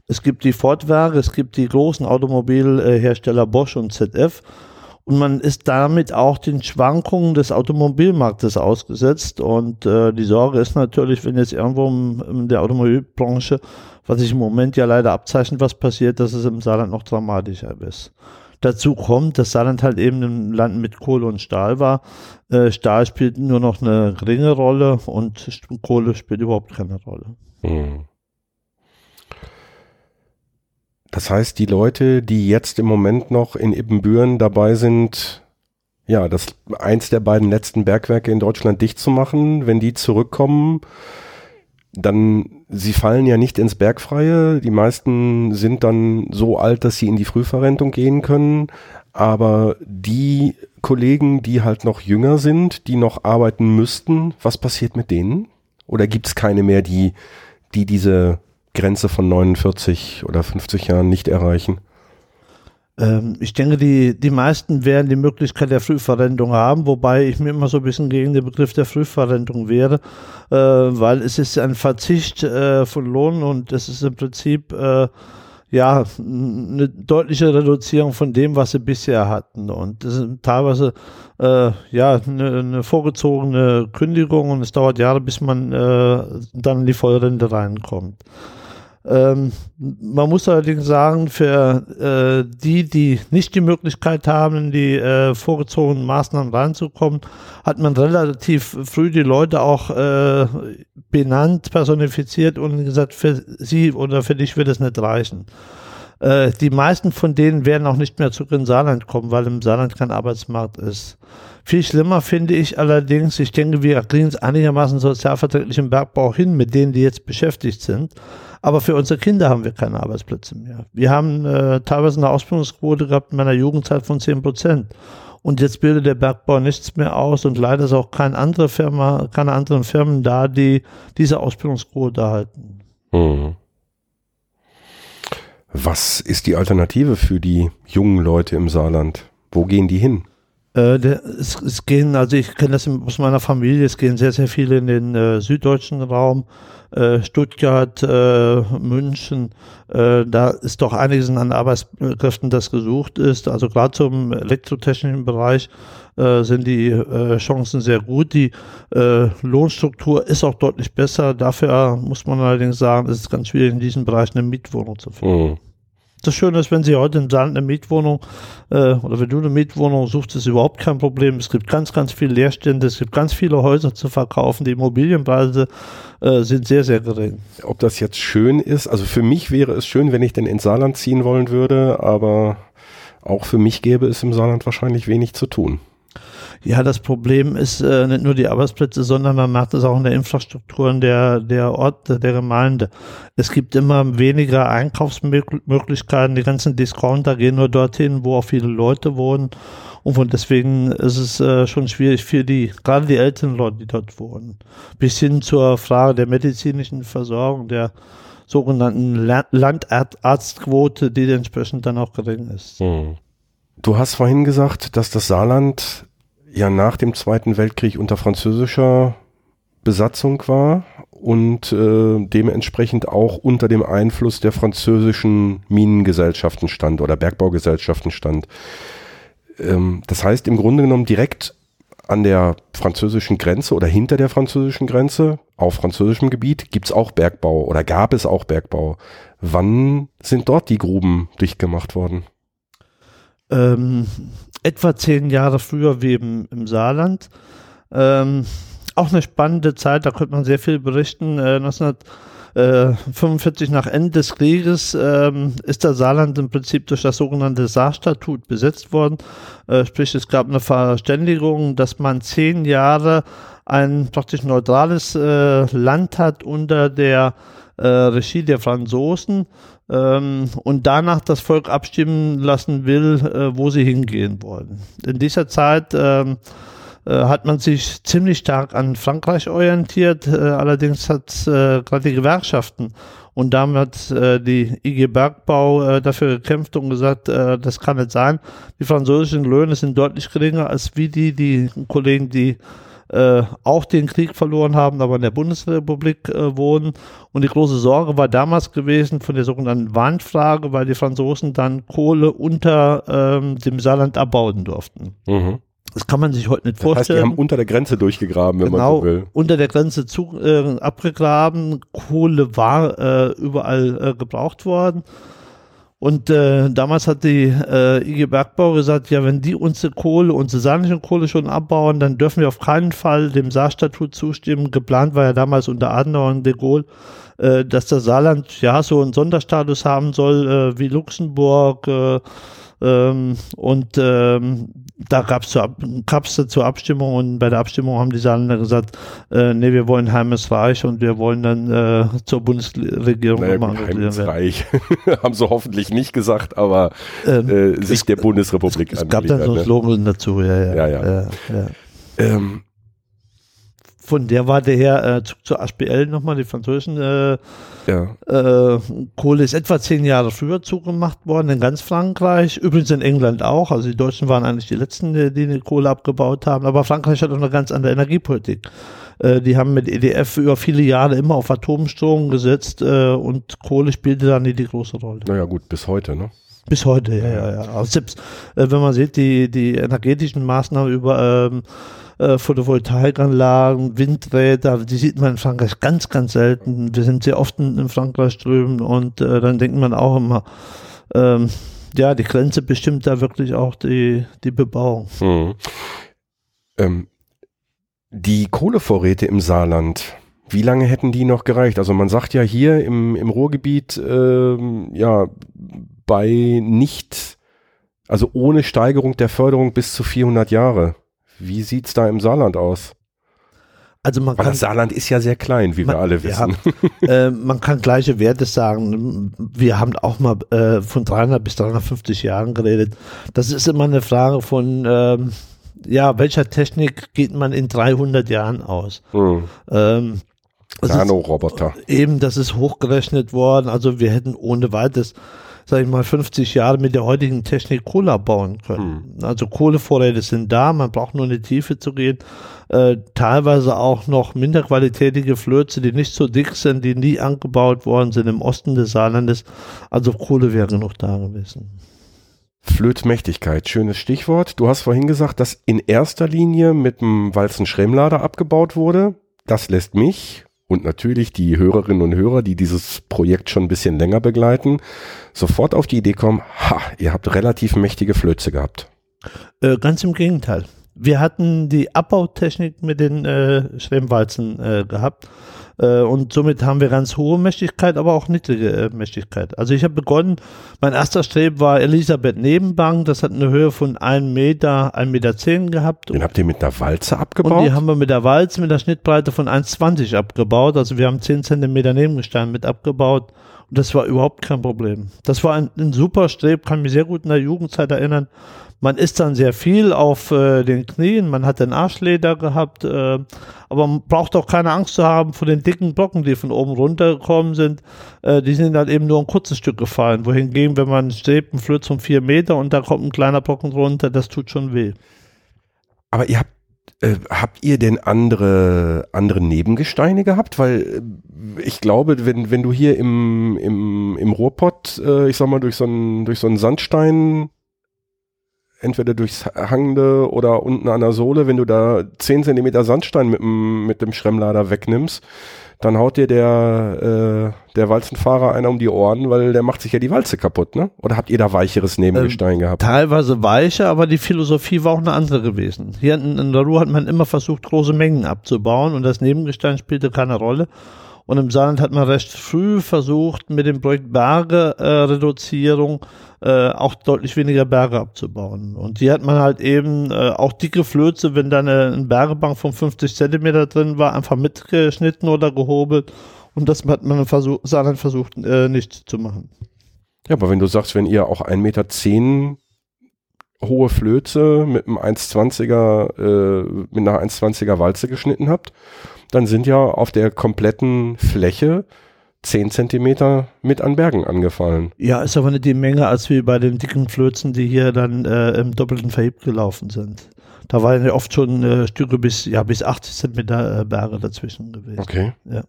Es gibt die Fortwerke, es gibt die großen Automobilhersteller Bosch und ZF. Und man ist damit auch den Schwankungen des Automobilmarktes ausgesetzt. Und äh, die Sorge ist natürlich, wenn jetzt irgendwo in der Automobilbranche, was sich im Moment ja leider abzeichnet, was passiert, dass es im Saarland noch dramatischer ist. Dazu kommt, dass Saarland halt eben ein Land mit Kohle und Stahl war. Äh, Stahl spielt nur noch eine geringe Rolle und Kohle spielt überhaupt keine Rolle. Hm. Das heißt, die Leute, die jetzt im Moment noch in Ibbenbüren dabei sind, ja, das eins der beiden letzten Bergwerke in Deutschland dicht zu machen, wenn die zurückkommen, dann sie fallen ja nicht ins Bergfreie. Die meisten sind dann so alt, dass sie in die Frühverrentung gehen können. Aber die Kollegen, die halt noch jünger sind, die noch arbeiten müssten, was passiert mit denen? Oder gibt es keine mehr, die, die diese Grenze von 49 oder 50 Jahren nicht erreichen? Ähm, ich denke, die, die meisten werden die Möglichkeit der Frühverrentung haben, wobei ich mir immer so ein bisschen gegen den Begriff der Frühverrentung wäre, äh, weil es ist ein Verzicht äh, von Lohn und es ist im Prinzip äh, ja eine deutliche Reduzierung von dem, was sie bisher hatten. Und das ist teilweise äh, ja eine, eine, vorgezogene Kündigung und es dauert Jahre, bis man äh, dann in die Vollrente reinkommt. Ähm, man muss allerdings sagen, für äh, die, die nicht die Möglichkeit haben, in die äh, vorgezogenen Maßnahmen reinzukommen, hat man relativ früh die Leute auch äh, benannt, personifiziert und gesagt, für sie oder für dich wird es nicht reichen. Äh, die meisten von denen werden auch nicht mehr zurück in Saarland kommen, weil im Saarland kein Arbeitsmarkt ist. Viel schlimmer finde ich allerdings, ich denke, wir kriegen es einigermaßen sozialverträglich im Bergbau hin mit denen, die jetzt beschäftigt sind. Aber für unsere Kinder haben wir keine Arbeitsplätze mehr. Wir haben äh, teilweise eine Ausbildungsquote gehabt in meiner Jugendzeit von 10 Prozent. Und jetzt bildet der Bergbau nichts mehr aus und leider ist auch keine andere Firma, keine anderen Firmen da, die diese Ausbildungsquote halten. Mhm. Was ist die Alternative für die jungen Leute im Saarland? Wo gehen die hin? Äh, der, es, es gehen, also ich kenne das aus meiner Familie, es gehen sehr, sehr viele in den äh, süddeutschen Raum, äh, Stuttgart, äh, München, äh, da ist doch einiges an Arbeitskräften, das gesucht ist. Also gerade zum elektrotechnischen Bereich sind die Chancen sehr gut. Die Lohnstruktur ist auch deutlich besser. Dafür muss man allerdings sagen, es ist ganz schwierig, in diesem Bereich eine Mietwohnung zu finden. Mhm. Das Schöne ist, wenn Sie heute in Sand eine Mietwohnung äh, oder wenn du eine Mietwohnung suchst, ist überhaupt kein Problem. Es gibt ganz, ganz viele Leerstände, es gibt ganz viele Häuser zu verkaufen. Die Immobilienpreise äh, sind sehr, sehr gering. Ob das jetzt schön ist, also für mich wäre es schön, wenn ich denn ins Saarland ziehen wollen würde, aber auch für mich gäbe es im Saarland wahrscheinlich wenig zu tun. Ja, das Problem ist äh, nicht nur die Arbeitsplätze, sondern man merkt es auch in der Infrastruktur der, der Orte, der Gemeinde. Es gibt immer weniger Einkaufsmöglichkeiten. Die ganzen Discounter gehen nur dorthin, wo auch viele Leute wohnen. Und deswegen ist es äh, schon schwierig für die, gerade die älteren Leute, die dort wohnen. Bis hin zur Frage der medizinischen Versorgung, der sogenannten Landarztquote, die entsprechend dann auch gering ist. Hm. Du hast vorhin gesagt, dass das Saarland ja nach dem Zweiten Weltkrieg unter französischer Besatzung war und äh, dementsprechend auch unter dem Einfluss der französischen Minengesellschaften stand oder Bergbaugesellschaften stand. Ähm, das heißt im Grunde genommen direkt an der französischen Grenze oder hinter der französischen Grenze auf französischem Gebiet gibt es auch Bergbau oder gab es auch Bergbau. Wann sind dort die Gruben dicht gemacht worden? Ähm, etwa zehn Jahre früher wie im, im Saarland. Ähm, auch eine spannende Zeit, da könnte man sehr viel berichten. Äh, 1945 nach Ende des Krieges ähm, ist das Saarland im Prinzip durch das sogenannte Saarstatut besetzt worden. Äh, sprich, es gab eine Verständigung, dass man zehn Jahre ein praktisch neutrales äh, Land hat unter der äh, Regie der Franzosen ähm, und danach das Volk abstimmen lassen will, äh, wo sie hingehen wollen. In dieser Zeit ähm, äh, hat man sich ziemlich stark an Frankreich orientiert, äh, allerdings hat äh, gerade die Gewerkschaften und damit äh, die IG Bergbau äh, dafür gekämpft und gesagt, äh, das kann nicht sein. Die französischen Löhne sind deutlich geringer als wie die, die Kollegen, die äh, auch den Krieg verloren haben, aber in der Bundesrepublik äh, wohnen. Und die große Sorge war damals gewesen von der sogenannten Wandfrage, weil die Franzosen dann Kohle unter ähm, dem Saarland abbauen durften. Mhm. Das kann man sich heute nicht vorstellen. Das heißt, die haben unter der Grenze durchgegraben, wenn genau, man so will. Unter der Grenze zu, äh, abgegraben. Kohle war äh, überall äh, gebraucht worden. Und äh, damals hat die äh, IG Bergbau gesagt, ja, wenn die unsere Kohle, unsere saarländische Kohle schon abbauen, dann dürfen wir auf keinen Fall dem Saarstatut zustimmen. Geplant war ja damals unter Adenauer und de Gaulle, äh, dass das Saarland ja so einen Sonderstatus haben soll äh, wie Luxemburg, äh, ähm, und ähm, da gab es gab's zur Abstimmung und bei der Abstimmung haben die Saarländer gesagt, äh, nee, wir wollen Heimes Reich und wir wollen dann äh, zur Bundesregierung naja, gut, Heimes Reich haben sie hoffentlich nicht gesagt, aber ähm, äh, sich der Bundesrepublik Es, es gab dann so ein ne? Slogan dazu, ja, ja. ja, ja. ja, ja. Ähm, von der Warte her äh, zu, zur HBL nochmal, die französischen äh, ja. äh, Kohle ist etwa zehn Jahre früher zugemacht worden in ganz Frankreich, übrigens in England auch. Also die Deutschen waren eigentlich die letzten, die, die, die Kohle abgebaut haben. Aber Frankreich hat auch eine ganz andere Energiepolitik. Äh, die haben mit EDF über viele Jahre immer auf Atomstrom gesetzt äh, und Kohle spielte da nie die große Rolle. Naja gut, bis heute, ne? Bis heute, ja, ja, ja. Also selbst äh, wenn man sieht, die, die energetischen Maßnahmen über ähm, äh, Photovoltaikanlagen, Windräder, die sieht man in Frankreich ganz, ganz selten. Wir sind sehr oft in, Frankreich drüben und äh, dann denkt man auch immer, ähm, ja, die Grenze bestimmt da wirklich auch die, die Bebauung. Mhm. Ähm, die Kohlevorräte im Saarland, wie lange hätten die noch gereicht? Also man sagt ja hier im, im Ruhrgebiet, ähm, ja, bei nicht, also ohne Steigerung der Förderung bis zu 400 Jahre. Wie sieht's da im Saarland aus? Also man Weil kann, das Saarland ist ja sehr klein, wie man, wir alle wissen. Ja, äh, man kann gleiche Werte sagen. Wir haben auch mal äh, von 300 bis 350 Jahren geredet. Das ist immer eine Frage von, ähm, ja, welcher Technik geht man in 300 Jahren aus? Hm. Ähm, Nanoroboter. Eben, das ist hochgerechnet worden. Also wir hätten ohne weiteres sage ich mal, 50 Jahre mit der heutigen Technik Kohle abbauen können. Hm. Also Kohlevorräte sind da, man braucht nur in die Tiefe zu gehen. Äh, teilweise auch noch minderqualitätige Flöze, die nicht so dick sind, die nie angebaut worden sind im Osten des Saarlandes. Also Kohle wäre noch da gewesen. Flötmächtigkeit, schönes Stichwort. Du hast vorhin gesagt, dass in erster Linie mit dem Walzen-Schremmlader abgebaut wurde. Das lässt mich und natürlich die Hörerinnen und Hörer, die dieses Projekt schon ein bisschen länger begleiten, sofort auf die Idee kommen, ha, ihr habt relativ mächtige Flöze gehabt. Äh, ganz im Gegenteil. Wir hatten die Abbautechnik mit den äh, Schremmwalzen äh, gehabt. Äh, und somit haben wir ganz hohe Mächtigkeit, aber auch niedrige äh, Mächtigkeit. Also ich habe begonnen, mein erster Streb war Elisabeth Nebenbank, das hat eine Höhe von 1 Meter, 1,10 Meter zehn gehabt. Den habt ihr mit der Walze abgebaut? Und die haben wir mit der Walze mit der Schnittbreite von 1,20 abgebaut. Also wir haben 10 Zentimeter Nebengestein mit abgebaut. Und das war überhaupt kein Problem. Das war ein, ein super Streb, kann mich sehr gut in der Jugendzeit erinnern. Man isst dann sehr viel auf äh, den Knien, man hat den Arschleder gehabt, äh, aber man braucht auch keine Angst zu haben vor den dicken Blocken, die von oben runtergekommen sind. Äh, die sind halt eben nur ein kurzes Stück gefallen. Wohingegen, wenn man strebt, ein Flöz um vier Meter und da kommt ein kleiner Brocken runter, das tut schon weh. Aber ihr habt äh, habt ihr denn andere, andere Nebengesteine gehabt? Weil äh, ich glaube, wenn, wenn du hier im, im, im Rohrpott, äh, ich sag mal, durch so einen, durch so einen Sandstein entweder durchs Hangende oder unten an der Sohle, wenn du da 10 Zentimeter Sandstein mit dem, mit dem Schremmlader wegnimmst, dann haut dir der, äh, der Walzenfahrer einer um die Ohren, weil der macht sich ja die Walze kaputt, ne? Oder habt ihr da weicheres Nebengestein ähm, gehabt? Teilweise weicher, aber die Philosophie war auch eine andere gewesen. Hier in, in der Ruhr hat man immer versucht, große Mengen abzubauen und das Nebengestein spielte keine Rolle. Und im Saarland hat man recht früh versucht, mit dem Projekt Berge-Reduzierung äh, auch deutlich weniger Berge abzubauen. Und die hat man halt eben äh, auch dicke Flöze, wenn da eine, eine Bergebank von 50 Zentimeter drin war, einfach mitgeschnitten oder gehobelt. Und das hat man im Versuch, Saarland versucht äh, nicht zu machen. Ja, aber wenn du sagst, wenn ihr auch 1,10 Meter hohe Flöze mit einem 1,20er, äh, mit einer 1,20er Walze geschnitten habt, dann sind ja auf der kompletten Fläche 10 Zentimeter mit an Bergen angefallen. Ja, ist aber nicht die Menge, als wie bei den dicken Flözen, die hier dann äh, im doppelten Verheb gelaufen sind. Da waren ja oft schon äh, Stücke bis, ja, bis 80 Zentimeter äh, Berge dazwischen gewesen. Okay. Ja.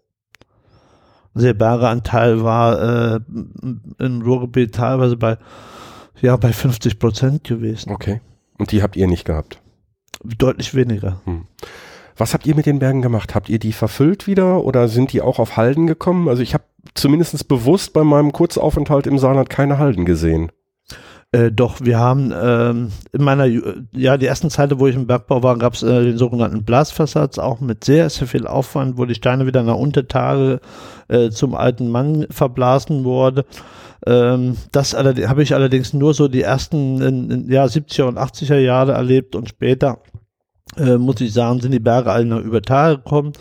Also der Bergeanteil war äh, im Ruhrgebiet teilweise bei, ja, bei 50 Prozent gewesen. Okay. Und die habt ihr nicht gehabt? Deutlich weniger. Hm. Was habt ihr mit den Bergen gemacht? Habt ihr die verfüllt wieder oder sind die auch auf Halden gekommen? Also ich habe zumindest bewusst bei meinem Kurzaufenthalt im Saarland keine Halden gesehen. Äh, doch, wir haben ähm, in meiner, ja, die ersten Zeiten, wo ich im Bergbau war, gab es äh, den sogenannten Blasversatz, auch mit sehr, sehr viel Aufwand, wo die Steine wieder nach Untertage äh, zum alten Mann verblasen wurde. Ähm, das habe ich allerdings nur so die ersten in, in, ja, 70er und 80er Jahre erlebt und später äh, muss ich sagen, sind die Berge alle noch über Tage gekommen.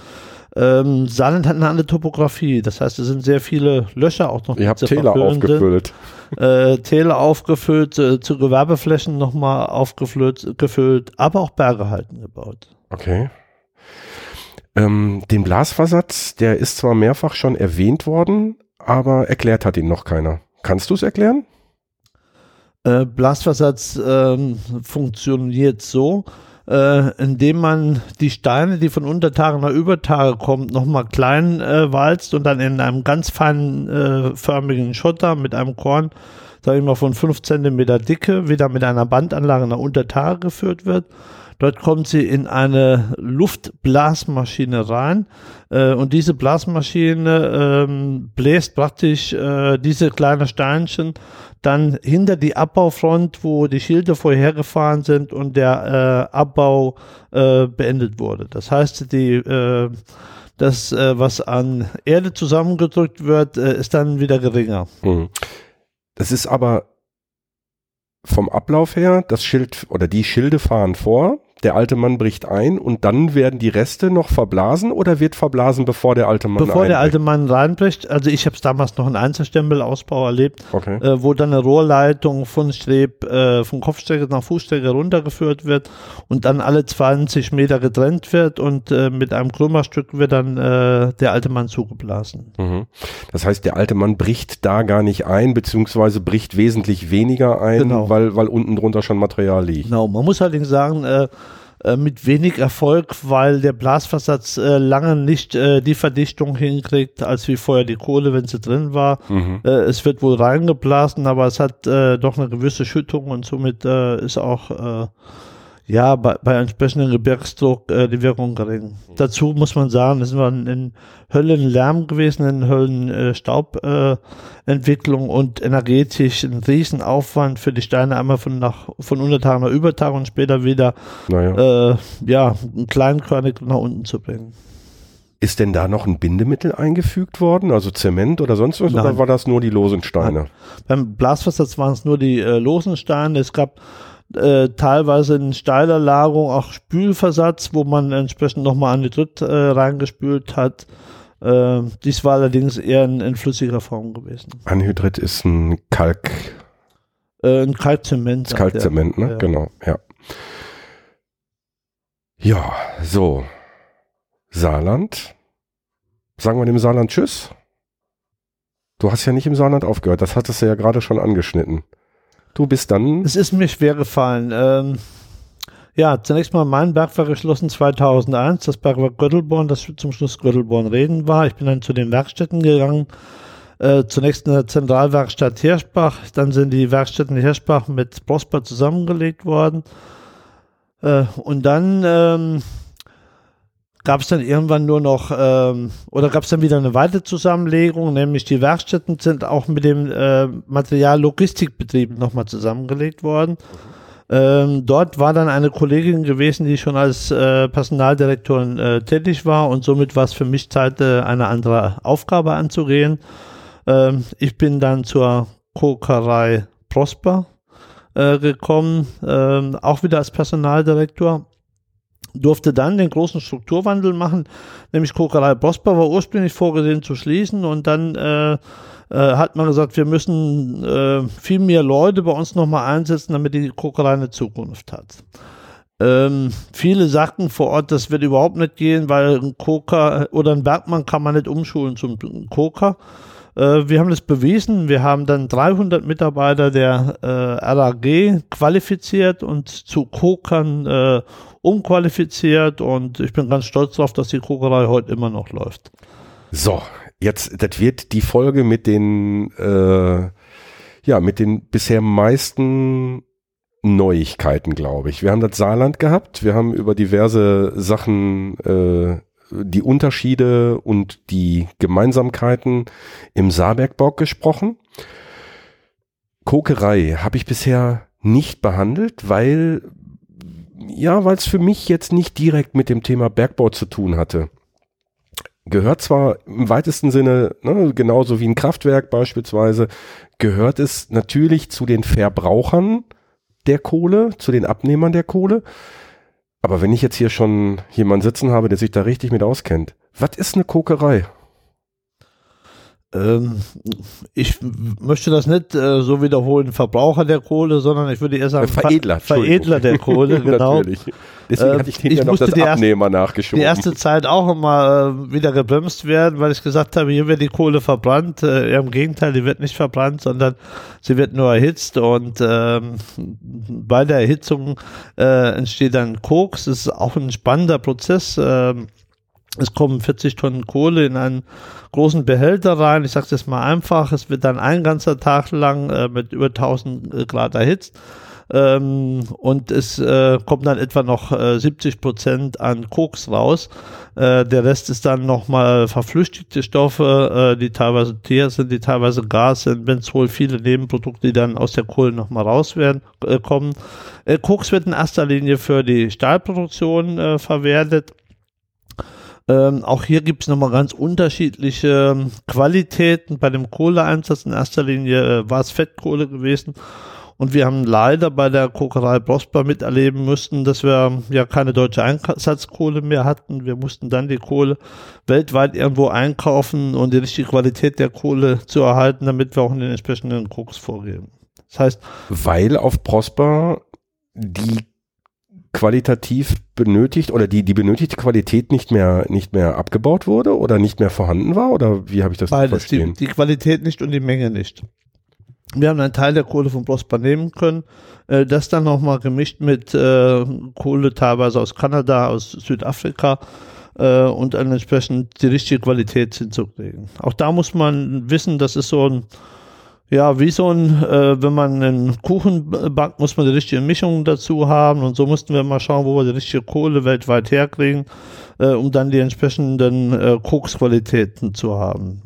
Ähm, Saarland hat eine andere Topografie, das heißt, es sind sehr viele Löcher auch noch. Ihr habt Täler aufgefüllt. Äh, Täler aufgefüllt, äh, zu Gewerbeflächen nochmal aufgefüllt, gefüllt, aber auch Berge halten gebaut. Okay. Ähm, den Blasversatz, der ist zwar mehrfach schon erwähnt worden, aber erklärt hat ihn noch keiner. Kannst du es erklären? Äh, Blasversatz ähm, funktioniert so, äh, indem man die Steine, die von Untertage nach Übertage kommen, nochmal klein äh, walzt und dann in einem ganz feinen äh, förmigen Schotter mit einem Korn, sage ich mal, von 5 cm Dicke, wieder mit einer Bandanlage nach Untertage geführt wird. Dort kommt sie in eine Luftblasmaschine rein äh, und diese Blasmaschine ähm, bläst praktisch äh, diese kleinen Steinchen dann hinter die Abbaufront, wo die Schilde vorhergefahren sind und der äh, Abbau äh, beendet wurde. Das heißt, die äh, das, äh, was an Erde zusammengedrückt wird, ist dann wieder geringer. Mhm. Das ist aber vom Ablauf her, das Schild oder die Schilde fahren vor, der alte Mann bricht ein und dann werden die Reste noch verblasen oder wird verblasen, bevor der alte Mann Bevor einbricht? der alte Mann reinbricht, also ich habe es damals noch in Einzelstempelausbau erlebt, okay. äh, wo dann eine Rohrleitung von Streb, äh, von Kopfstrecke nach Fußstrecke runtergeführt wird und dann alle 20 Meter getrennt wird und äh, mit einem Krümmerstück wird dann äh, der alte Mann zugeblasen. Mhm. Das heißt, der alte Mann bricht da gar nicht ein, beziehungsweise bricht wesentlich weniger ein, genau. weil, weil unten drunter schon Material liegt. Genau, man muss allerdings sagen, äh, mit wenig Erfolg, weil der Blasversatz äh, lange nicht äh, die Verdichtung hinkriegt, als wie vorher die Kohle, wenn sie drin war. Mhm. Äh, es wird wohl reingeblasen, aber es hat äh, doch eine gewisse Schüttung und somit ist auch ja, bei, bei entsprechendem Gebirgsdruck äh, die Wirkung gering. Dazu muss man sagen, es war in Höllenlärm gewesen, in Höllenstaubentwicklung äh, und energetisch ein Riesenaufwand für die Steine einmal von nach von Untertag nach Übertag und später wieder naja. äh, ja, kleinkörnig nach unten zu bringen. Ist denn da noch ein Bindemittel eingefügt worden, also Zement oder sonst was, Nein. oder war das nur die losen Steine? Nein. Beim Blasversatz waren es nur die äh, losen Steine. Es gab äh, teilweise in steiler Lagerung auch Spülversatz, wo man entsprechend nochmal Anhydrit äh, reingespült hat. Äh, dies war allerdings eher in, in, flüssiger Form gewesen. Anhydrit ist ein Kalk. Äh, ein Kalkzement. Kalkzement, ne? Ja. Genau, ja. Ja, so. Saarland. Sagen wir dem Saarland Tschüss. Du hast ja nicht im Saarland aufgehört, das hattest du ja gerade schon angeschnitten. Du bist dann. Es ist mir schwer gefallen. Ähm, ja, zunächst mal mein Berg war geschlossen 2001. Das Berg war Göttelborn, das zum Schluss Göttelborn Reden war. Ich bin dann zu den Werkstätten gegangen. Äh, zunächst in der Zentralwerkstatt Hirschbach, dann sind die Werkstätten Hirschbach mit Prosper zusammengelegt worden. Äh, und dann ähm, gab es dann irgendwann nur noch, ähm, oder gab es dann wieder eine weitere Zusammenlegung, nämlich die Werkstätten sind auch mit dem äh, Materiallogistikbetrieb nochmal zusammengelegt worden. Ähm, dort war dann eine Kollegin gewesen, die schon als äh, Personaldirektorin äh, tätig war und somit war es für mich Zeit, äh, eine andere Aufgabe anzugehen. Ähm, ich bin dann zur Kokerei Prosper äh, gekommen, ähm, auch wieder als Personaldirektor durfte dann den großen Strukturwandel machen, nämlich Kokerei Bosper war ursprünglich vorgesehen zu schließen und dann äh, äh, hat man gesagt, wir müssen äh, viel mehr Leute bei uns nochmal einsetzen, damit die Kokerei eine Zukunft hat. Ähm, viele sagten vor Ort, das wird überhaupt nicht gehen, weil ein Koker oder ein Bergmann kann man nicht umschulen zum Koker. Äh, wir haben das bewiesen. Wir haben dann 300 Mitarbeiter der äh, RAG qualifiziert und zu Kokern äh, umqualifiziert und ich bin ganz stolz darauf, dass die Kokerei heute immer noch läuft. So, jetzt, das wird die Folge mit den, äh, ja, mit den bisher meisten Neuigkeiten, glaube ich. Wir haben das Saarland gehabt, wir haben über diverse Sachen, äh, die Unterschiede und die Gemeinsamkeiten im Saarbergbock gesprochen. Kokerei habe ich bisher nicht behandelt, weil ja, weil es für mich jetzt nicht direkt mit dem Thema Bergbau zu tun hatte. Gehört zwar im weitesten Sinne, ne, genauso wie ein Kraftwerk beispielsweise, gehört es natürlich zu den Verbrauchern der Kohle, zu den Abnehmern der Kohle. Aber wenn ich jetzt hier schon jemanden sitzen habe, der sich da richtig mit auskennt, was ist eine Kokerei? Ähm, ich möchte das nicht äh, so wiederholen, Verbraucher der Kohle, sondern ich würde eher sagen Veredler, Veredler der Kohle, genau. Deswegen äh, hatte ich hinterher noch das Abnehmer erste, nachgeschoben. Die erste Zeit auch immer äh, wieder gebremst werden, weil ich gesagt habe, hier wird die Kohle verbrannt. Äh, Im Gegenteil, die wird nicht verbrannt, sondern sie wird nur erhitzt und ähm, bei der Erhitzung äh, entsteht dann Koks. Das ist auch ein spannender Prozess. Ähm, es kommen 40 Tonnen Kohle in einen großen Behälter rein. Ich sage das mal einfach. Es wird dann ein ganzer Tag lang äh, mit über 1000 äh, Grad erhitzt. Ähm, und es äh, kommt dann etwa noch äh, 70 Prozent an Koks raus. Äh, der Rest ist dann nochmal verflüchtigte Stoffe, äh, die teilweise Teer sind, die teilweise Gas sind, Benzol, viele Nebenprodukte, die dann aus der Kohle nochmal raus werden, äh, kommen. Koks wird in erster Linie für die Stahlproduktion verwertet. Ähm, auch hier gibt es nochmal ganz unterschiedliche ähm, Qualitäten. Bei dem Kohleeinsatz in erster Linie äh, war es Fettkohle gewesen. Und wir haben leider bei der Kokerei Prosper miterleben müssen, dass wir ja keine deutsche Einsatzkohle mehr hatten. Wir mussten dann die Kohle weltweit irgendwo einkaufen und die richtige Qualität der Kohle zu erhalten, damit wir auch in den entsprechenden Koks vorgeben. Das heißt. Weil auf Prosper die qualitativ benötigt oder die, die benötigte Qualität nicht mehr, nicht mehr abgebaut wurde oder nicht mehr vorhanden war? Oder wie habe ich das Beides, verstehen? Die, die Qualität nicht und die Menge nicht. Wir haben einen Teil der Kohle von Prosper nehmen können, äh, das dann nochmal gemischt mit äh, Kohle teilweise aus Kanada, aus Südafrika äh, und dann entsprechend die richtige Qualität hinzukriegen. Auch da muss man wissen, das ist so ein ja, wie so ein, äh, wenn man einen Kuchen backt, muss man die richtige Mischung dazu haben und so mussten wir mal schauen, wo wir die richtige Kohle weltweit herkriegen, äh, um dann die entsprechenden äh, Koksqualitäten zu haben.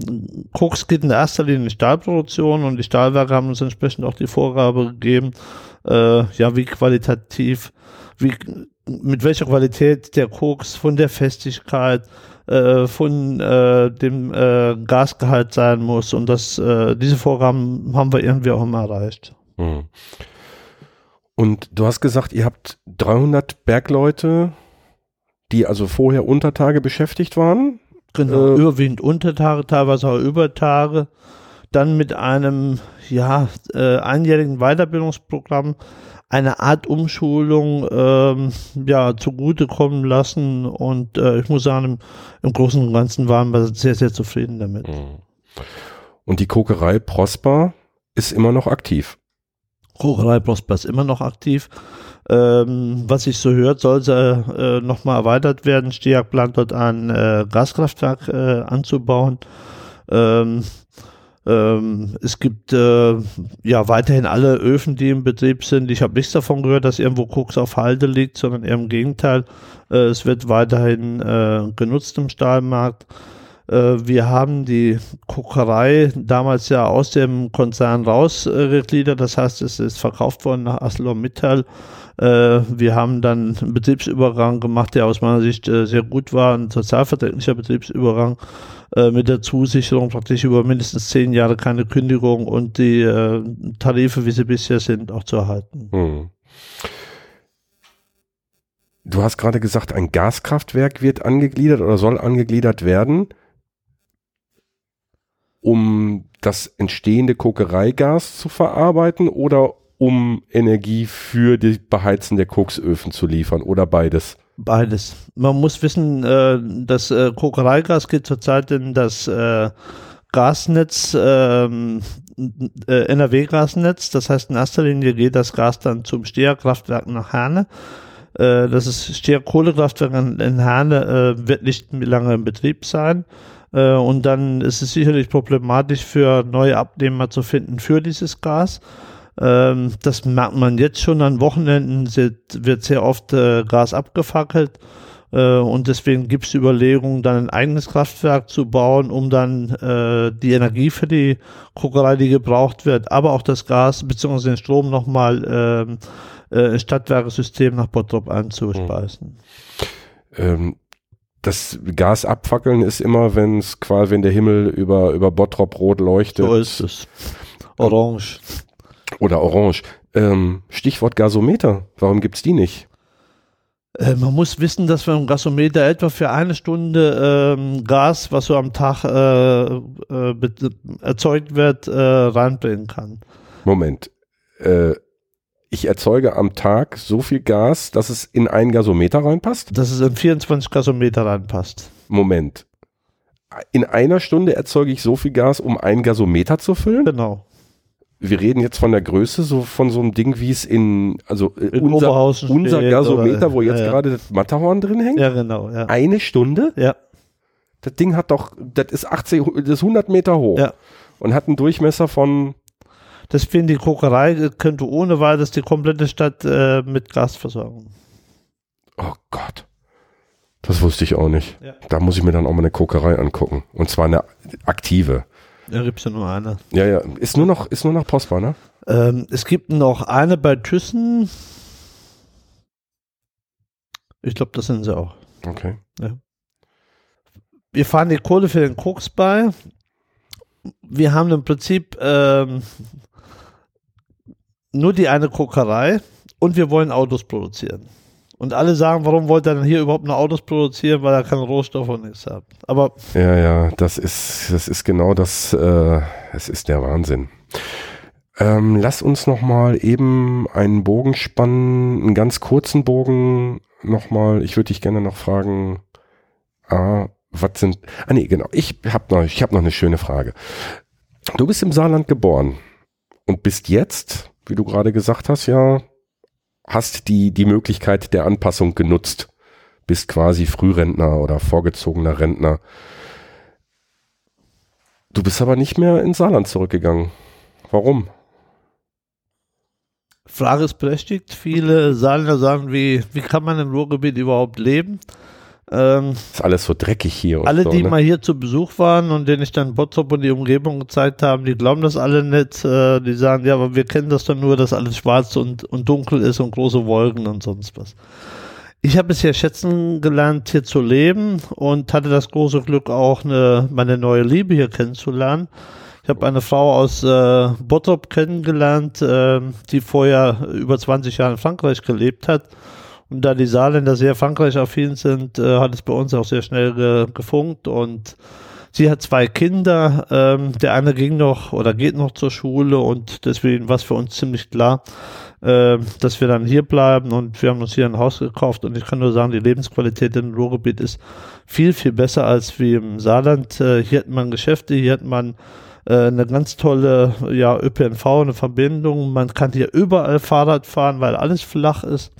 Koks geht in erster Linie in die Stahlproduktion und die Stahlwerke haben uns entsprechend auch die Vorgabe gegeben, äh, ja, wie qualitativ, wie, mit welcher Qualität der Koks von der Festigkeit, äh, von äh, dem äh, Gasgehalt sein muss. Und das, äh, diese Vorgaben haben wir irgendwie auch immer erreicht. Hm. Und du hast gesagt, ihr habt 300 Bergleute, die also vorher Untertage beschäftigt waren? Genau, äh, überwiegend Untertage, teilweise auch Übertage. Dann mit einem ja, äh, einjährigen Weiterbildungsprogramm eine Art Umschulung ähm, ja, zugutekommen lassen und äh, ich muss sagen, im, im, Großen und Ganzen waren wir sehr, sehr zufrieden damit. Mhm. Und die Kokerei Prosper ist immer noch aktiv. Kokerei Prosper ist immer noch aktiv. Ähm, was ich so hört, soll sie äh, nochmal erweitert werden. Stiag plant dort ein äh, Gaskraftwerk äh, anzubauen. Ähm, ähm, es gibt äh, ja weiterhin alle Öfen, die im Betrieb sind. Ich habe nichts davon gehört, dass irgendwo Koks auf Halde liegt, sondern eher im Gegenteil. Äh, es wird weiterhin äh, genutzt im Stahlmarkt. Äh, wir haben die Kokerei damals ja aus dem Konzern rausgegliedert. das heißt, es ist verkauft worden nach ArcelorMittal. Äh, wir haben dann einen Betriebsübergang gemacht, der aus meiner Sicht äh, sehr gut war, ein sozialverträglicher Betriebsübergang äh, mit der Zusicherung praktisch über mindestens zehn Jahre keine Kündigung und die äh, Tarife, wie sie bisher sind, auch zu erhalten. Hm. Du hast gerade gesagt, ein Gaskraftwerk wird angegliedert oder soll angegliedert werden, um das entstehende Kokereigas zu verarbeiten oder um Energie für die Beheizen der Koksöfen zu liefern oder beides? Beides. Man muss wissen, äh, das äh, Kokereigas geht zurzeit in das äh, Gasnetz, ähm, äh, NRW-Gasnetz. Das heißt, in erster Linie geht das Gas dann zum Steherkraftwerk nach Herne. Äh, das ist Steher-Kohlekraftwerk in Herne, äh, wird nicht lange in Betrieb sein. Äh, und dann ist es sicherlich problematisch für neue Abnehmer zu finden für dieses Gas. Ähm, das merkt man jetzt schon an Wochenenden, wird sehr oft äh, Gas abgefackelt. Äh, und deswegen gibt es Überlegungen, dann ein eigenes Kraftwerk zu bauen, um dann äh, die Energie für die Kokerei, die gebraucht wird, aber auch das Gas bzw. den Strom nochmal ähm, äh, ins Stadtwerkesystem nach Bottrop einzuspeisen. Ähm, das Gas abfackeln ist immer, wenn es quasi, wenn der Himmel über, über Bottrop rot leuchtet. So ist es. Orange. Oder Orange. Ähm, Stichwort Gasometer. Warum gibt's die nicht? Äh, man muss wissen, dass man im Gasometer etwa für eine Stunde ähm, Gas, was so am Tag äh, äh, erzeugt wird, äh, reinbringen kann. Moment. Äh, ich erzeuge am Tag so viel Gas, dass es in einen Gasometer reinpasst? Dass es in 24 Gasometer reinpasst. Moment. In einer Stunde erzeuge ich so viel Gas, um einen Gasometer zu füllen? Genau wir reden jetzt von der Größe, so von so einem Ding, wie es in, also äh, in unser, unser Gasometer, oder, wo jetzt ja, gerade das Matterhorn drin hängt. Ja, genau. Ja. Eine Stunde? Ja. Das Ding hat doch, das ist 80, das ist 100 Meter hoch. Ja. Und hat einen Durchmesser von. Deswegen die Kokerei könnte ohne weiteres die komplette Stadt äh, mit Gas versorgen. Oh Gott. Das wusste ich auch nicht. Ja. Da muss ich mir dann auch mal eine Kokerei angucken. Und zwar eine aktive. Da gibt es ja nur eine. Ja, ja. Ist nur noch, ist nur noch Postbar, ne? Ähm, es gibt noch eine bei Thyssen. Ich glaube, das sind sie auch. Okay. Ja. Wir fahren die Kohle für den Koks bei. Wir haben im Prinzip ähm, nur die eine Kokerei und wir wollen Autos produzieren. Und alle sagen, warum wollt ihr denn hier überhaupt noch Autos produzieren, weil er keine Rohstoffe und nichts hat. Aber ja, ja, das ist, das ist genau das, äh, es ist der Wahnsinn. Ähm, lass uns noch mal eben einen Bogen spannen, einen ganz kurzen Bogen noch mal. Ich würde dich gerne noch fragen, ah, was sind, ah nee, genau, ich habe noch, ich habe noch eine schöne Frage. Du bist im Saarland geboren und bist jetzt, wie du gerade gesagt hast, ja, hast die, die Möglichkeit der Anpassung genutzt. Bist quasi Frührentner oder vorgezogener Rentner. Du bist aber nicht mehr ins Saarland zurückgegangen. Warum? Frage ist berechtigt. Viele Saarländer sagen, wie, wie kann man im Ruhrgebiet überhaupt leben? Ähm, ist alles so dreckig hier. alle, so, die ne? mal hier zu Besuch waren und denen ich dann Bottrop und die Umgebung gezeigt haben, die glauben das alle nicht. Äh, die sagen, ja, aber wir kennen das dann nur, dass alles schwarz und, und dunkel ist und große Wolken und sonst was. Ich habe bisher schätzen gelernt, hier zu leben und hatte das große Glück, auch eine, meine neue Liebe hier kennenzulernen. Ich habe eine Frau aus äh, Bottrop kennengelernt, äh, die vorher über 20 Jahre in Frankreich gelebt hat und da die Saarländer sehr Frankreich-affin sind, äh, hat es bei uns auch sehr schnell ge gefunkt und sie hat zwei Kinder. Ähm, der eine ging noch oder geht noch zur Schule und deswegen war es für uns ziemlich klar, äh, dass wir dann hier bleiben und wir haben uns hier ein Haus gekauft und ich kann nur sagen, die Lebensqualität im Ruhrgebiet ist viel, viel besser als wie im Saarland. Äh, hier hat man Geschäfte, hier hat man äh, eine ganz tolle ja, ÖPNV, eine Verbindung. Man kann hier überall Fahrrad fahren, weil alles flach ist.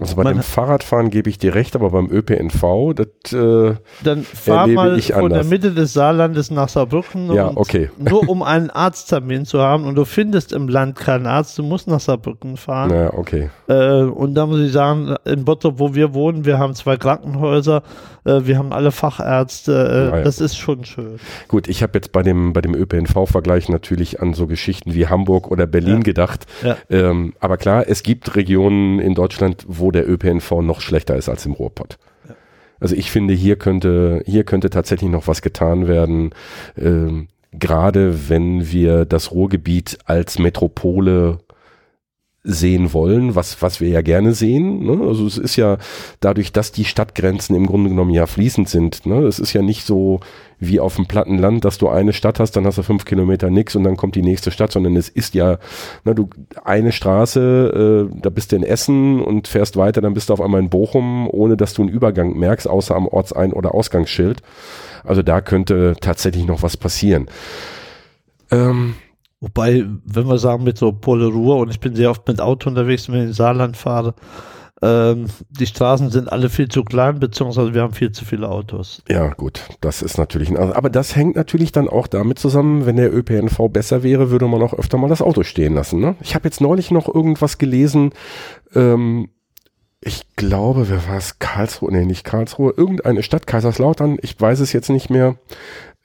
Also bei Man dem Fahrradfahren gebe ich dir recht, aber beim ÖPNV, das äh, Dann fahr mal ich von der Mitte des Saarlandes nach Saarbrücken. Ja, okay. Nur um einen Arzttermin zu haben und du findest im Land keinen Arzt, du musst nach Saarbrücken fahren. Ja, okay. Äh, und da muss ich sagen, in Bottrop, wo wir wohnen, wir haben zwei Krankenhäuser, äh, wir haben alle Fachärzte, äh, ja, ja. das ist schon schön. Gut, ich habe jetzt bei dem, bei dem ÖPNV-Vergleich natürlich an so Geschichten wie Hamburg oder Berlin ja. gedacht. Ähm, aber klar, es gibt Regionen in Deutschland, wo wo der ÖPNV noch schlechter ist als im Ruhrpott. Also ich finde, hier könnte, hier könnte tatsächlich noch was getan werden. Ähm, gerade wenn wir das Ruhrgebiet als Metropole sehen wollen, was, was wir ja gerne sehen. Ne? Also es ist ja dadurch, dass die Stadtgrenzen im Grunde genommen ja fließend sind. Ne? Es ist ja nicht so wie auf dem platten Land, dass du eine Stadt hast, dann hast du fünf Kilometer nix und dann kommt die nächste Stadt, sondern es ist ja, ne, du eine Straße, äh, da bist du in Essen und fährst weiter, dann bist du auf einmal in Bochum, ohne dass du einen Übergang merkst, außer am Ortsein- oder Ausgangsschild. Also da könnte tatsächlich noch was passieren. Ähm, Wobei, wenn wir sagen mit so Pole Ruhr und ich bin sehr oft mit Auto unterwegs, wenn ich in Saarland fahre, ähm, die Straßen sind alle viel zu klein, beziehungsweise wir haben viel zu viele Autos. Ja, gut, das ist natürlich, ein, aber das hängt natürlich dann auch damit zusammen, wenn der ÖPNV besser wäre, würde man auch öfter mal das Auto stehen lassen. Ne? Ich habe jetzt neulich noch irgendwas gelesen, ähm, ich glaube, wer war es? Karlsruhe, nee, nicht Karlsruhe, irgendeine Stadt, Kaiserslautern, ich weiß es jetzt nicht mehr.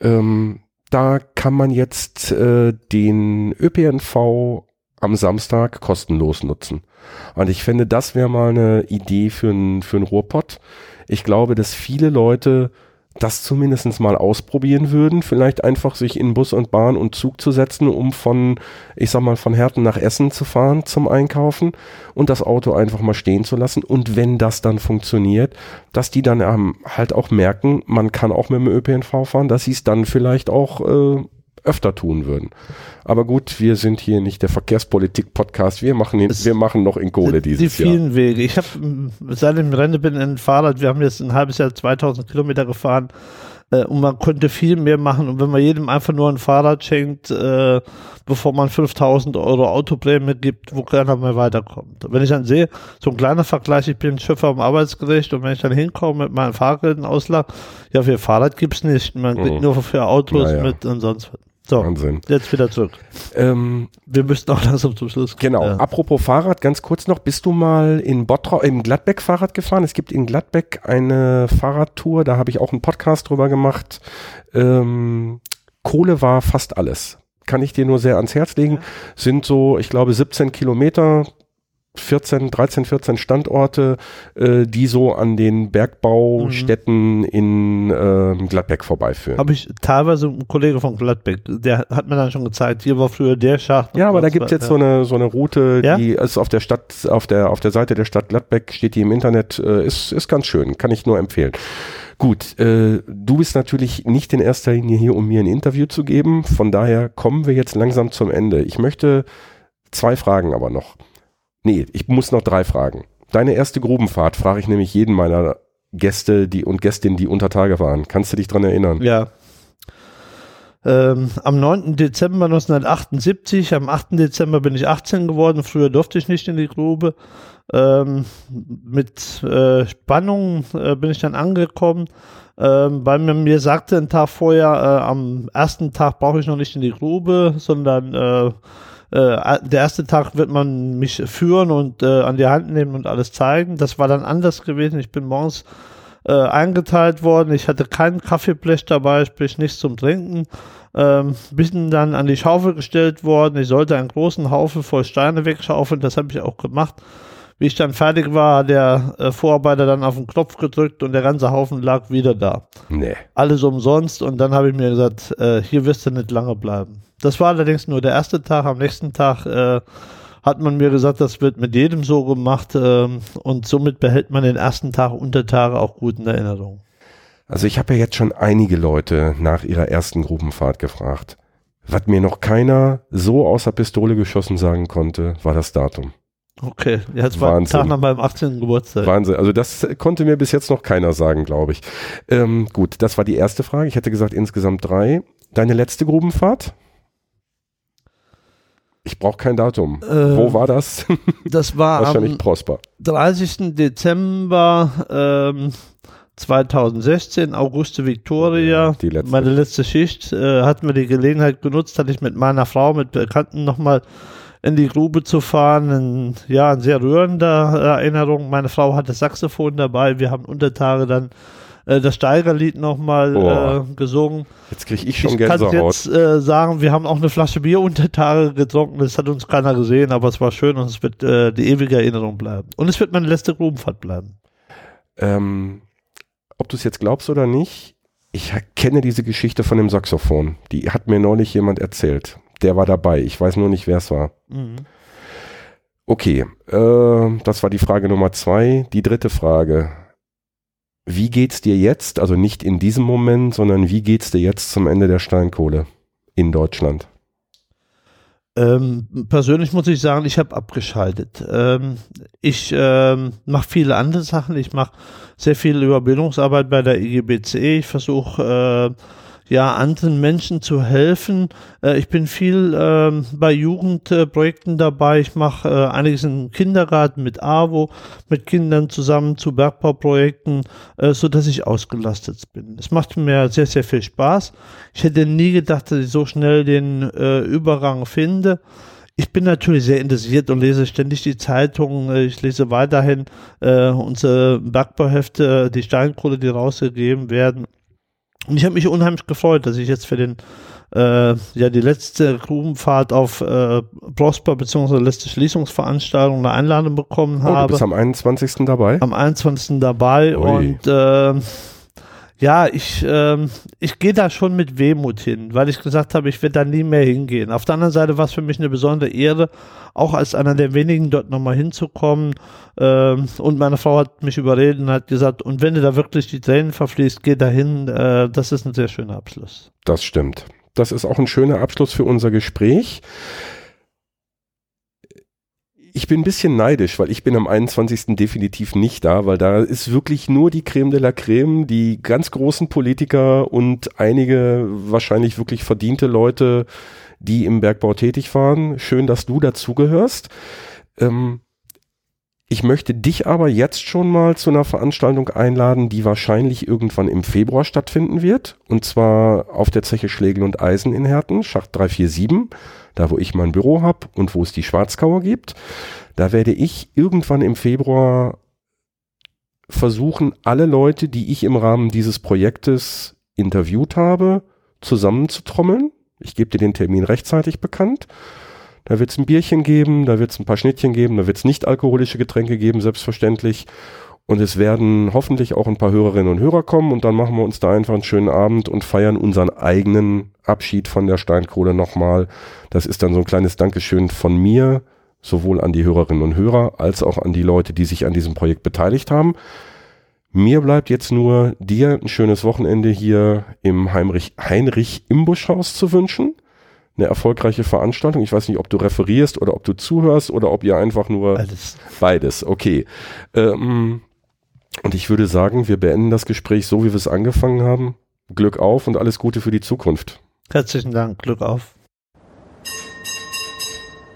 Ähm, da kann man jetzt äh, den ÖPNV am Samstag kostenlos nutzen. Und ich finde, das wäre mal eine Idee für einen für Ruhrpott. Ich glaube, dass viele Leute das zumindest mal ausprobieren würden, vielleicht einfach sich in Bus und Bahn und Zug zu setzen, um von, ich sag mal, von Herten nach Essen zu fahren zum Einkaufen und das Auto einfach mal stehen zu lassen. Und wenn das dann funktioniert, dass die dann ähm, halt auch merken, man kann auch mit dem ÖPNV fahren, dass sie es dann vielleicht auch äh, öfter tun würden. Aber gut, wir sind hier nicht der Verkehrspolitik-Podcast. Wir machen, in, wir machen noch in Kohle dieses die Jahr. Die vielen Wege. Ich habe seit dem Rennen bin ein Fahrrad. Wir haben jetzt ein halbes Jahr 2000 Kilometer gefahren äh, und man könnte viel mehr machen. Und wenn man jedem einfach nur ein Fahrrad schenkt, äh, bevor man 5000 Euro Autoprämie gibt, wo keiner mehr weiterkommt. Wenn ich dann sehe, so ein kleiner Vergleich, ich bin Schiffer am Arbeitsgericht und wenn ich dann hinkomme mit meinem Fahrgeldauslag, ja, für Fahrrad gibt's nicht. Man kriegt mhm. nur für Autos ja, ja. mit und sonst was. So, Wahnsinn. Jetzt wieder zurück. Ähm, Wir müssten auch langsam zum Schluss kommen. Genau. Ja. Apropos Fahrrad, ganz kurz noch. Bist du mal in Bottrop, im Gladbeck Fahrrad gefahren? Es gibt in Gladbeck eine Fahrradtour. Da habe ich auch einen Podcast drüber gemacht. Ähm, Kohle war fast alles. Kann ich dir nur sehr ans Herz legen. Ja. Sind so, ich glaube, 17 Kilometer 14, 13, 14 Standorte, äh, die so an den Bergbaustätten mhm. in äh, Gladbeck vorbeiführen. Habe ich teilweise einen Kollege von Gladbeck, der hat mir dann schon gezeigt, hier war früher der Schacht. Ja, aber da gibt es jetzt ja. so eine so eine Route, ja? die ist auf der Stadt, auf der auf der Seite der Stadt Gladbeck steht die im Internet, äh, ist ist ganz schön, kann ich nur empfehlen. Gut, äh, du bist natürlich nicht in erster Linie hier, um mir ein Interview zu geben. Von daher kommen wir jetzt langsam zum Ende. Ich möchte zwei Fragen aber noch. Nee, ich muss noch drei Fragen. Deine erste Grubenfahrt frage ich nämlich jeden meiner Gäste die und Gästinnen, die unter Tage waren. Kannst du dich dran erinnern? Ja. Ähm, am 9. Dezember 1978, am 8. Dezember bin ich 18 geworden. Früher durfte ich nicht in die Grube. Ähm, mit äh, Spannung äh, bin ich dann angekommen, ähm, weil mir, mir sagte ein Tag vorher, äh, am ersten Tag brauche ich noch nicht in die Grube, sondern äh, äh, der erste Tag wird man mich führen und äh, an die Hand nehmen und alles zeigen. Das war dann anders gewesen. Ich bin morgens eingeteilt worden. Ich hatte kein Kaffeeblech dabei, sprich nichts zum Trinken. Ähm, bin dann an die Schaufel gestellt worden. Ich sollte einen großen Haufen voll Steine wegschaufeln. Das habe ich auch gemacht. Wie ich dann fertig war, hat der äh, Vorarbeiter dann auf den Knopf gedrückt und der ganze Haufen lag wieder da. Nee. Alles umsonst und dann habe ich mir gesagt, äh, hier wirst du nicht lange bleiben. Das war allerdings nur der erste Tag. Am nächsten Tag äh, hat man mir gesagt, das wird mit jedem so gemacht ähm, und somit behält man den ersten Tag und der Tage auch gut in Erinnerung. Also ich habe ja jetzt schon einige Leute nach ihrer ersten Gruppenfahrt gefragt. Was mir noch keiner so außer Pistole geschossen sagen konnte, war das Datum. Okay, jetzt war Wahnsinn. Tag nach meinem 18. Geburtstag. Wahnsinn, also das konnte mir bis jetzt noch keiner sagen, glaube ich. Ähm, gut, das war die erste Frage. Ich hätte gesagt insgesamt drei. Deine letzte Grubenfahrt? Ich brauche kein Datum. Äh, Wo war das? Das war Wahrscheinlich am Prosper. 30. Dezember ähm, 2016, Auguste Victoria. Die letzte. Meine letzte Schicht. Äh, hatten wir die Gelegenheit genutzt, hatte ich mit meiner Frau, mit Bekannten nochmal in die Grube zu fahren. Ein, ja, ein sehr rührender Erinnerung. Meine Frau hatte Saxophon dabei. Wir haben unter Tage dann äh, das Steigerlied nochmal äh, gesungen. Jetzt kriege ich schon ich Gänsehaut. Ich kann jetzt äh, sagen, wir haben auch eine Flasche Bier unter Tage getrunken. Das hat uns keiner gesehen, aber es war schön und es wird äh, die ewige Erinnerung bleiben. Und es wird meine letzte Grubenfahrt bleiben. Ähm, ob du es jetzt glaubst oder nicht, ich kenne diese Geschichte von dem Saxophon. Die hat mir neulich jemand erzählt der war dabei. Ich weiß nur nicht, wer es war. Mhm. Okay, äh, das war die Frage Nummer zwei. Die dritte Frage. Wie geht's dir jetzt, also nicht in diesem Moment, sondern wie geht's dir jetzt zum Ende der Steinkohle in Deutschland? Ähm, persönlich muss ich sagen, ich habe abgeschaltet. Ähm, ich ähm, mache viele andere Sachen. Ich mache sehr viel Überbildungsarbeit bei der IGBC. Ich versuche äh, ja, anderen Menschen zu helfen. Äh, ich bin viel äh, bei Jugendprojekten äh, dabei. Ich mache äh, einiges im Kindergarten mit AWO, mit Kindern zusammen zu Bergbauprojekten, äh, so dass ich ausgelastet bin. Es macht mir sehr, sehr viel Spaß. Ich hätte nie gedacht, dass ich so schnell den äh, Übergang finde. Ich bin natürlich sehr interessiert und lese ständig die Zeitungen. Ich lese weiterhin äh, unsere Bergbauhefte, die Steinkohle, die rausgegeben werden. Und ich habe mich unheimlich gefreut, dass ich jetzt für den äh, ja die letzte Grubenfahrt auf äh, Prosper bzw. letzte Schließungsveranstaltung eine Einladung bekommen habe. Oh, du bist am 21. dabei? Am 21. dabei Ui. und äh, ja, ich, ähm, ich gehe da schon mit Wehmut hin, weil ich gesagt habe, ich werde da nie mehr hingehen. Auf der anderen Seite war es für mich eine besondere Ehre, auch als einer der wenigen dort nochmal hinzukommen. Ähm, und meine Frau hat mich überredet und hat gesagt, und wenn du da wirklich die Tränen verfließt, geh da hin. Äh, das ist ein sehr schöner Abschluss. Das stimmt. Das ist auch ein schöner Abschluss für unser Gespräch ich bin ein bisschen neidisch, weil ich bin am 21. definitiv nicht da, weil da ist wirklich nur die Creme de la Creme, die ganz großen Politiker und einige wahrscheinlich wirklich verdiente Leute, die im Bergbau tätig waren. Schön, dass du dazugehörst. Ähm, ich möchte dich aber jetzt schon mal zu einer Veranstaltung einladen, die wahrscheinlich irgendwann im Februar stattfinden wird. Und zwar auf der Zeche Schlegel und Eisen in Herten, Schacht 347 da wo ich mein Büro habe und wo es die Schwarzkauer gibt. Da werde ich irgendwann im Februar versuchen, alle Leute, die ich im Rahmen dieses Projektes interviewt habe, zusammenzutrommeln. Ich gebe dir den Termin rechtzeitig bekannt. Da wird es ein Bierchen geben, da wird es ein paar Schnittchen geben, da wird es nicht alkoholische Getränke geben, selbstverständlich. Und es werden hoffentlich auch ein paar Hörerinnen und Hörer kommen und dann machen wir uns da einfach einen schönen Abend und feiern unseren eigenen Abschied von der Steinkohle nochmal. Das ist dann so ein kleines Dankeschön von mir, sowohl an die Hörerinnen und Hörer als auch an die Leute, die sich an diesem Projekt beteiligt haben. Mir bleibt jetzt nur dir ein schönes Wochenende hier im Heinrich, Heinrich Imbuschhaus zu wünschen. Eine erfolgreiche Veranstaltung. Ich weiß nicht, ob du referierst oder ob du zuhörst oder ob ihr einfach nur Beides. beides. Okay. Ähm, und ich würde sagen, wir beenden das Gespräch so, wie wir es angefangen haben. Glück auf und alles Gute für die Zukunft. Herzlichen Dank, Glück auf.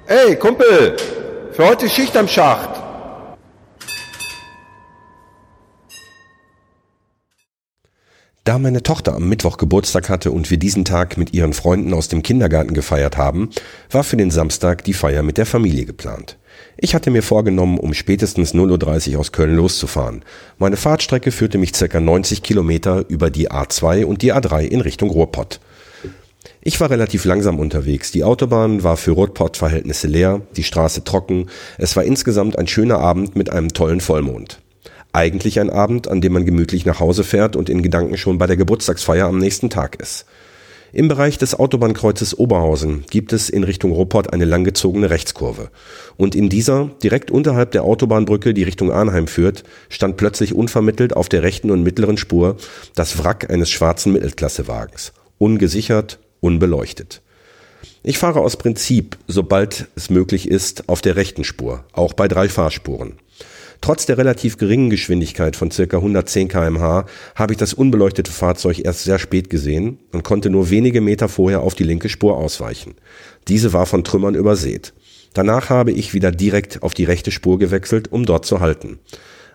Ey, Kumpel, für heute Schicht am Schacht. Da meine Tochter am Mittwoch Geburtstag hatte und wir diesen Tag mit ihren Freunden aus dem Kindergarten gefeiert haben, war für den Samstag die Feier mit der Familie geplant. Ich hatte mir vorgenommen, um spätestens 0.30 Uhr aus Köln loszufahren. Meine Fahrtstrecke führte mich ca. 90 Kilometer über die A2 und die A3 in Richtung Ruhrpott. Ich war relativ langsam unterwegs. Die Autobahn war für Ruhrpott-Verhältnisse leer, die Straße trocken. Es war insgesamt ein schöner Abend mit einem tollen Vollmond. Eigentlich ein Abend, an dem man gemütlich nach Hause fährt und in Gedanken schon bei der Geburtstagsfeier am nächsten Tag ist. Im Bereich des Autobahnkreuzes Oberhausen gibt es in Richtung Ruppert eine langgezogene Rechtskurve. Und in dieser, direkt unterhalb der Autobahnbrücke, die Richtung Arnheim führt, stand plötzlich unvermittelt auf der rechten und mittleren Spur das Wrack eines schwarzen Mittelklassewagens. Ungesichert, unbeleuchtet. Ich fahre aus Prinzip, sobald es möglich ist, auf der rechten Spur, auch bei drei Fahrspuren. Trotz der relativ geringen Geschwindigkeit von circa 110 kmh habe ich das unbeleuchtete Fahrzeug erst sehr spät gesehen und konnte nur wenige Meter vorher auf die linke Spur ausweichen. Diese war von Trümmern übersät. Danach habe ich wieder direkt auf die rechte Spur gewechselt, um dort zu halten.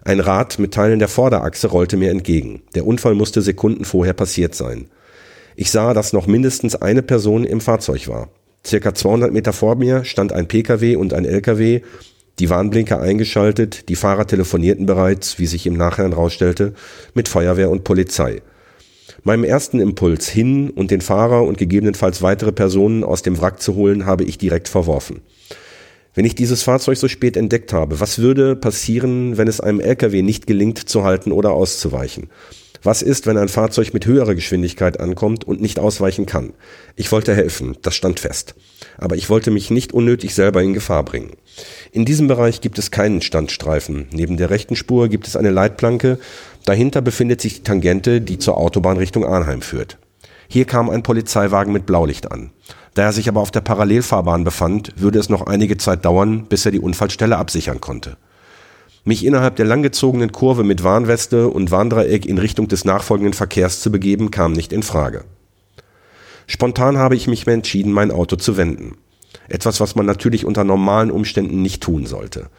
Ein Rad mit Teilen der Vorderachse rollte mir entgegen. Der Unfall musste Sekunden vorher passiert sein. Ich sah, dass noch mindestens eine Person im Fahrzeug war. Circa 200 Meter vor mir stand ein Pkw und ein Lkw, die Warnblinker eingeschaltet, die Fahrer telefonierten bereits, wie sich im Nachhinein rausstellte, mit Feuerwehr und Polizei. Meinem ersten Impuls hin und den Fahrer und gegebenenfalls weitere Personen aus dem Wrack zu holen, habe ich direkt verworfen. Wenn ich dieses Fahrzeug so spät entdeckt habe, was würde passieren, wenn es einem LKW nicht gelingt zu halten oder auszuweichen? Was ist, wenn ein Fahrzeug mit höherer Geschwindigkeit ankommt und nicht ausweichen kann? Ich wollte helfen, das stand fest. Aber ich wollte mich nicht unnötig selber in Gefahr bringen. In diesem Bereich gibt es keinen Standstreifen. Neben der rechten Spur gibt es eine Leitplanke. Dahinter befindet sich die Tangente, die zur Autobahn Richtung Arnheim führt. Hier kam ein Polizeiwagen mit Blaulicht an. Da er sich aber auf der Parallelfahrbahn befand, würde es noch einige Zeit dauern, bis er die Unfallstelle absichern konnte. Mich innerhalb der langgezogenen Kurve mit Warnweste und Warndreieck in Richtung des nachfolgenden Verkehrs zu begeben, kam nicht in Frage. Spontan habe ich mich entschieden, mein Auto zu wenden. Etwas, was man natürlich unter normalen Umständen nicht tun sollte.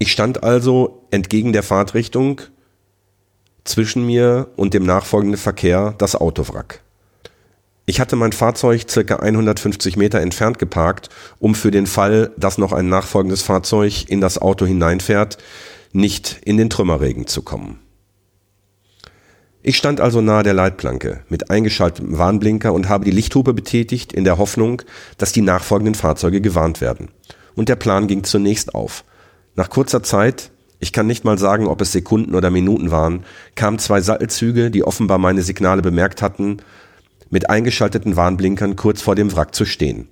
Ich stand also entgegen der Fahrtrichtung zwischen mir und dem nachfolgenden Verkehr das Autowrack. Ich hatte mein Fahrzeug circa 150 Meter entfernt geparkt, um für den Fall, dass noch ein nachfolgendes Fahrzeug in das Auto hineinfährt, nicht in den Trümmerregen zu kommen. Ich stand also nahe der Leitplanke mit eingeschaltetem Warnblinker und habe die Lichthupe betätigt in der Hoffnung, dass die nachfolgenden Fahrzeuge gewarnt werden. Und der Plan ging zunächst auf. Nach kurzer Zeit, ich kann nicht mal sagen, ob es Sekunden oder Minuten waren, kamen zwei Sattelzüge, die offenbar meine Signale bemerkt hatten, mit eingeschalteten Warnblinkern kurz vor dem Wrack zu stehen.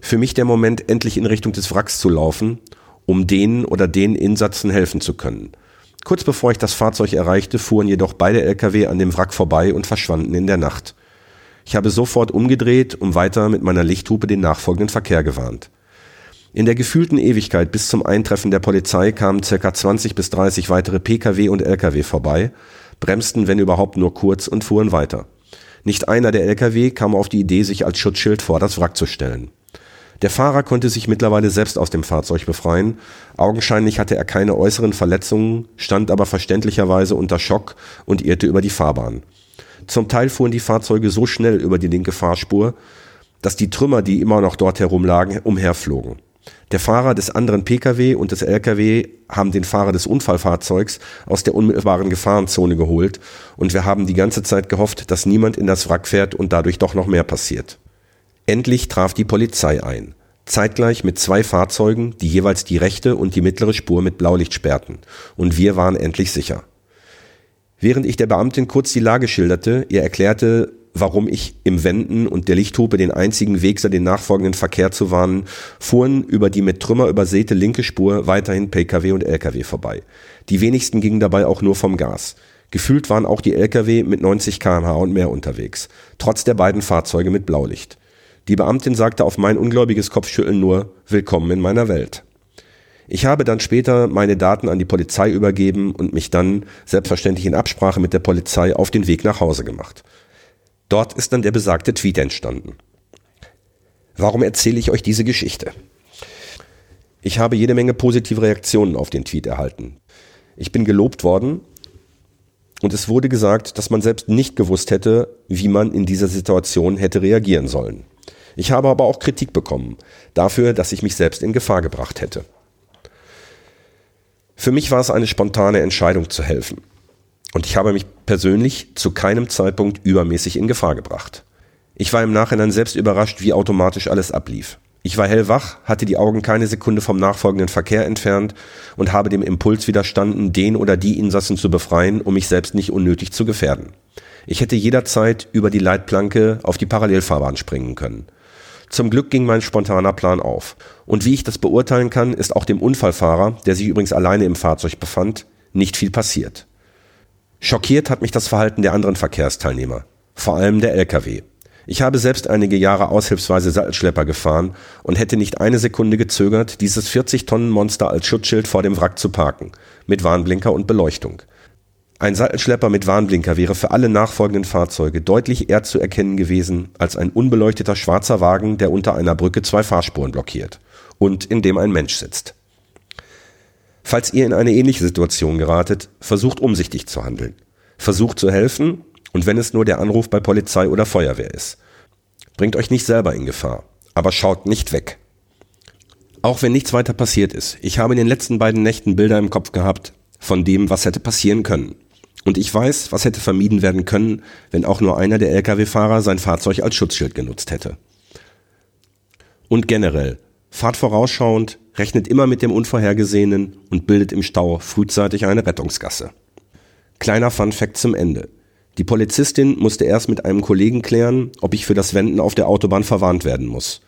Für mich der Moment, endlich in Richtung des Wracks zu laufen, um denen oder den Insatzen helfen zu können. Kurz bevor ich das Fahrzeug erreichte, fuhren jedoch beide Lkw an dem Wrack vorbei und verschwanden in der Nacht. Ich habe sofort umgedreht und weiter mit meiner Lichthupe den nachfolgenden Verkehr gewarnt. In der gefühlten Ewigkeit bis zum Eintreffen der Polizei kamen ca. 20 bis 30 weitere Pkw und Lkw vorbei, bremsten wenn überhaupt nur kurz und fuhren weiter. Nicht einer der Lkw kam auf die Idee, sich als Schutzschild vor das Wrack zu stellen. Der Fahrer konnte sich mittlerweile selbst aus dem Fahrzeug befreien. Augenscheinlich hatte er keine äußeren Verletzungen, stand aber verständlicherweise unter Schock und irrte über die Fahrbahn. Zum Teil fuhren die Fahrzeuge so schnell über die linke Fahrspur, dass die Trümmer, die immer noch dort herumlagen, umherflogen. Der Fahrer des anderen Pkw und des Lkw haben den Fahrer des Unfallfahrzeugs aus der unmittelbaren Gefahrenzone geholt und wir haben die ganze Zeit gehofft, dass niemand in das Wrack fährt und dadurch doch noch mehr passiert. Endlich traf die Polizei ein. Zeitgleich mit zwei Fahrzeugen, die jeweils die rechte und die mittlere Spur mit Blaulicht sperrten. Und wir waren endlich sicher. Während ich der Beamtin kurz die Lage schilderte, ihr erklärte, warum ich im Wenden und der Lichthupe den einzigen Weg sah, den nachfolgenden Verkehr zu warnen, fuhren über die mit Trümmer übersäte linke Spur weiterhin Pkw und Lkw vorbei. Die wenigsten gingen dabei auch nur vom Gas. Gefühlt waren auch die Lkw mit 90 kmh und mehr unterwegs, trotz der beiden Fahrzeuge mit Blaulicht. Die Beamtin sagte auf mein ungläubiges Kopfschütteln nur Willkommen in meiner Welt. Ich habe dann später meine Daten an die Polizei übergeben und mich dann, selbstverständlich in Absprache mit der Polizei, auf den Weg nach Hause gemacht. Dort ist dann der besagte Tweet entstanden. Warum erzähle ich euch diese Geschichte? Ich habe jede Menge positive Reaktionen auf den Tweet erhalten. Ich bin gelobt worden und es wurde gesagt, dass man selbst nicht gewusst hätte, wie man in dieser Situation hätte reagieren sollen. Ich habe aber auch Kritik bekommen dafür, dass ich mich selbst in Gefahr gebracht hätte. Für mich war es eine spontane Entscheidung zu helfen. Und ich habe mich persönlich zu keinem Zeitpunkt übermäßig in Gefahr gebracht. Ich war im Nachhinein selbst überrascht, wie automatisch alles ablief. Ich war hellwach, hatte die Augen keine Sekunde vom nachfolgenden Verkehr entfernt und habe dem Impuls widerstanden, den oder die Insassen zu befreien, um mich selbst nicht unnötig zu gefährden. Ich hätte jederzeit über die Leitplanke auf die Parallelfahrbahn springen können. Zum Glück ging mein spontaner Plan auf. Und wie ich das beurteilen kann, ist auch dem Unfallfahrer, der sich übrigens alleine im Fahrzeug befand, nicht viel passiert. Schockiert hat mich das Verhalten der anderen Verkehrsteilnehmer, vor allem der Lkw. Ich habe selbst einige Jahre aushilfsweise Sattelschlepper gefahren und hätte nicht eine Sekunde gezögert, dieses 40 Tonnen Monster als Schutzschild vor dem Wrack zu parken, mit Warnblinker und Beleuchtung. Ein Sattelschlepper mit Warnblinker wäre für alle nachfolgenden Fahrzeuge deutlich eher zu erkennen gewesen als ein unbeleuchteter schwarzer Wagen, der unter einer Brücke zwei Fahrspuren blockiert und in dem ein Mensch sitzt. Falls ihr in eine ähnliche Situation geratet, versucht umsichtig zu handeln. Versucht zu helfen und wenn es nur der Anruf bei Polizei oder Feuerwehr ist. Bringt euch nicht selber in Gefahr, aber schaut nicht weg. Auch wenn nichts weiter passiert ist, ich habe in den letzten beiden Nächten Bilder im Kopf gehabt von dem, was hätte passieren können. Und ich weiß, was hätte vermieden werden können, wenn auch nur einer der Lkw-Fahrer sein Fahrzeug als Schutzschild genutzt hätte. Und generell, fahrt vorausschauend, rechnet immer mit dem Unvorhergesehenen und bildet im Stau frühzeitig eine Rettungsgasse. Kleiner Fun-Fact zum Ende. Die Polizistin musste erst mit einem Kollegen klären, ob ich für das Wenden auf der Autobahn verwarnt werden muss.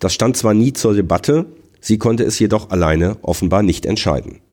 Das stand zwar nie zur Debatte, sie konnte es jedoch alleine offenbar nicht entscheiden.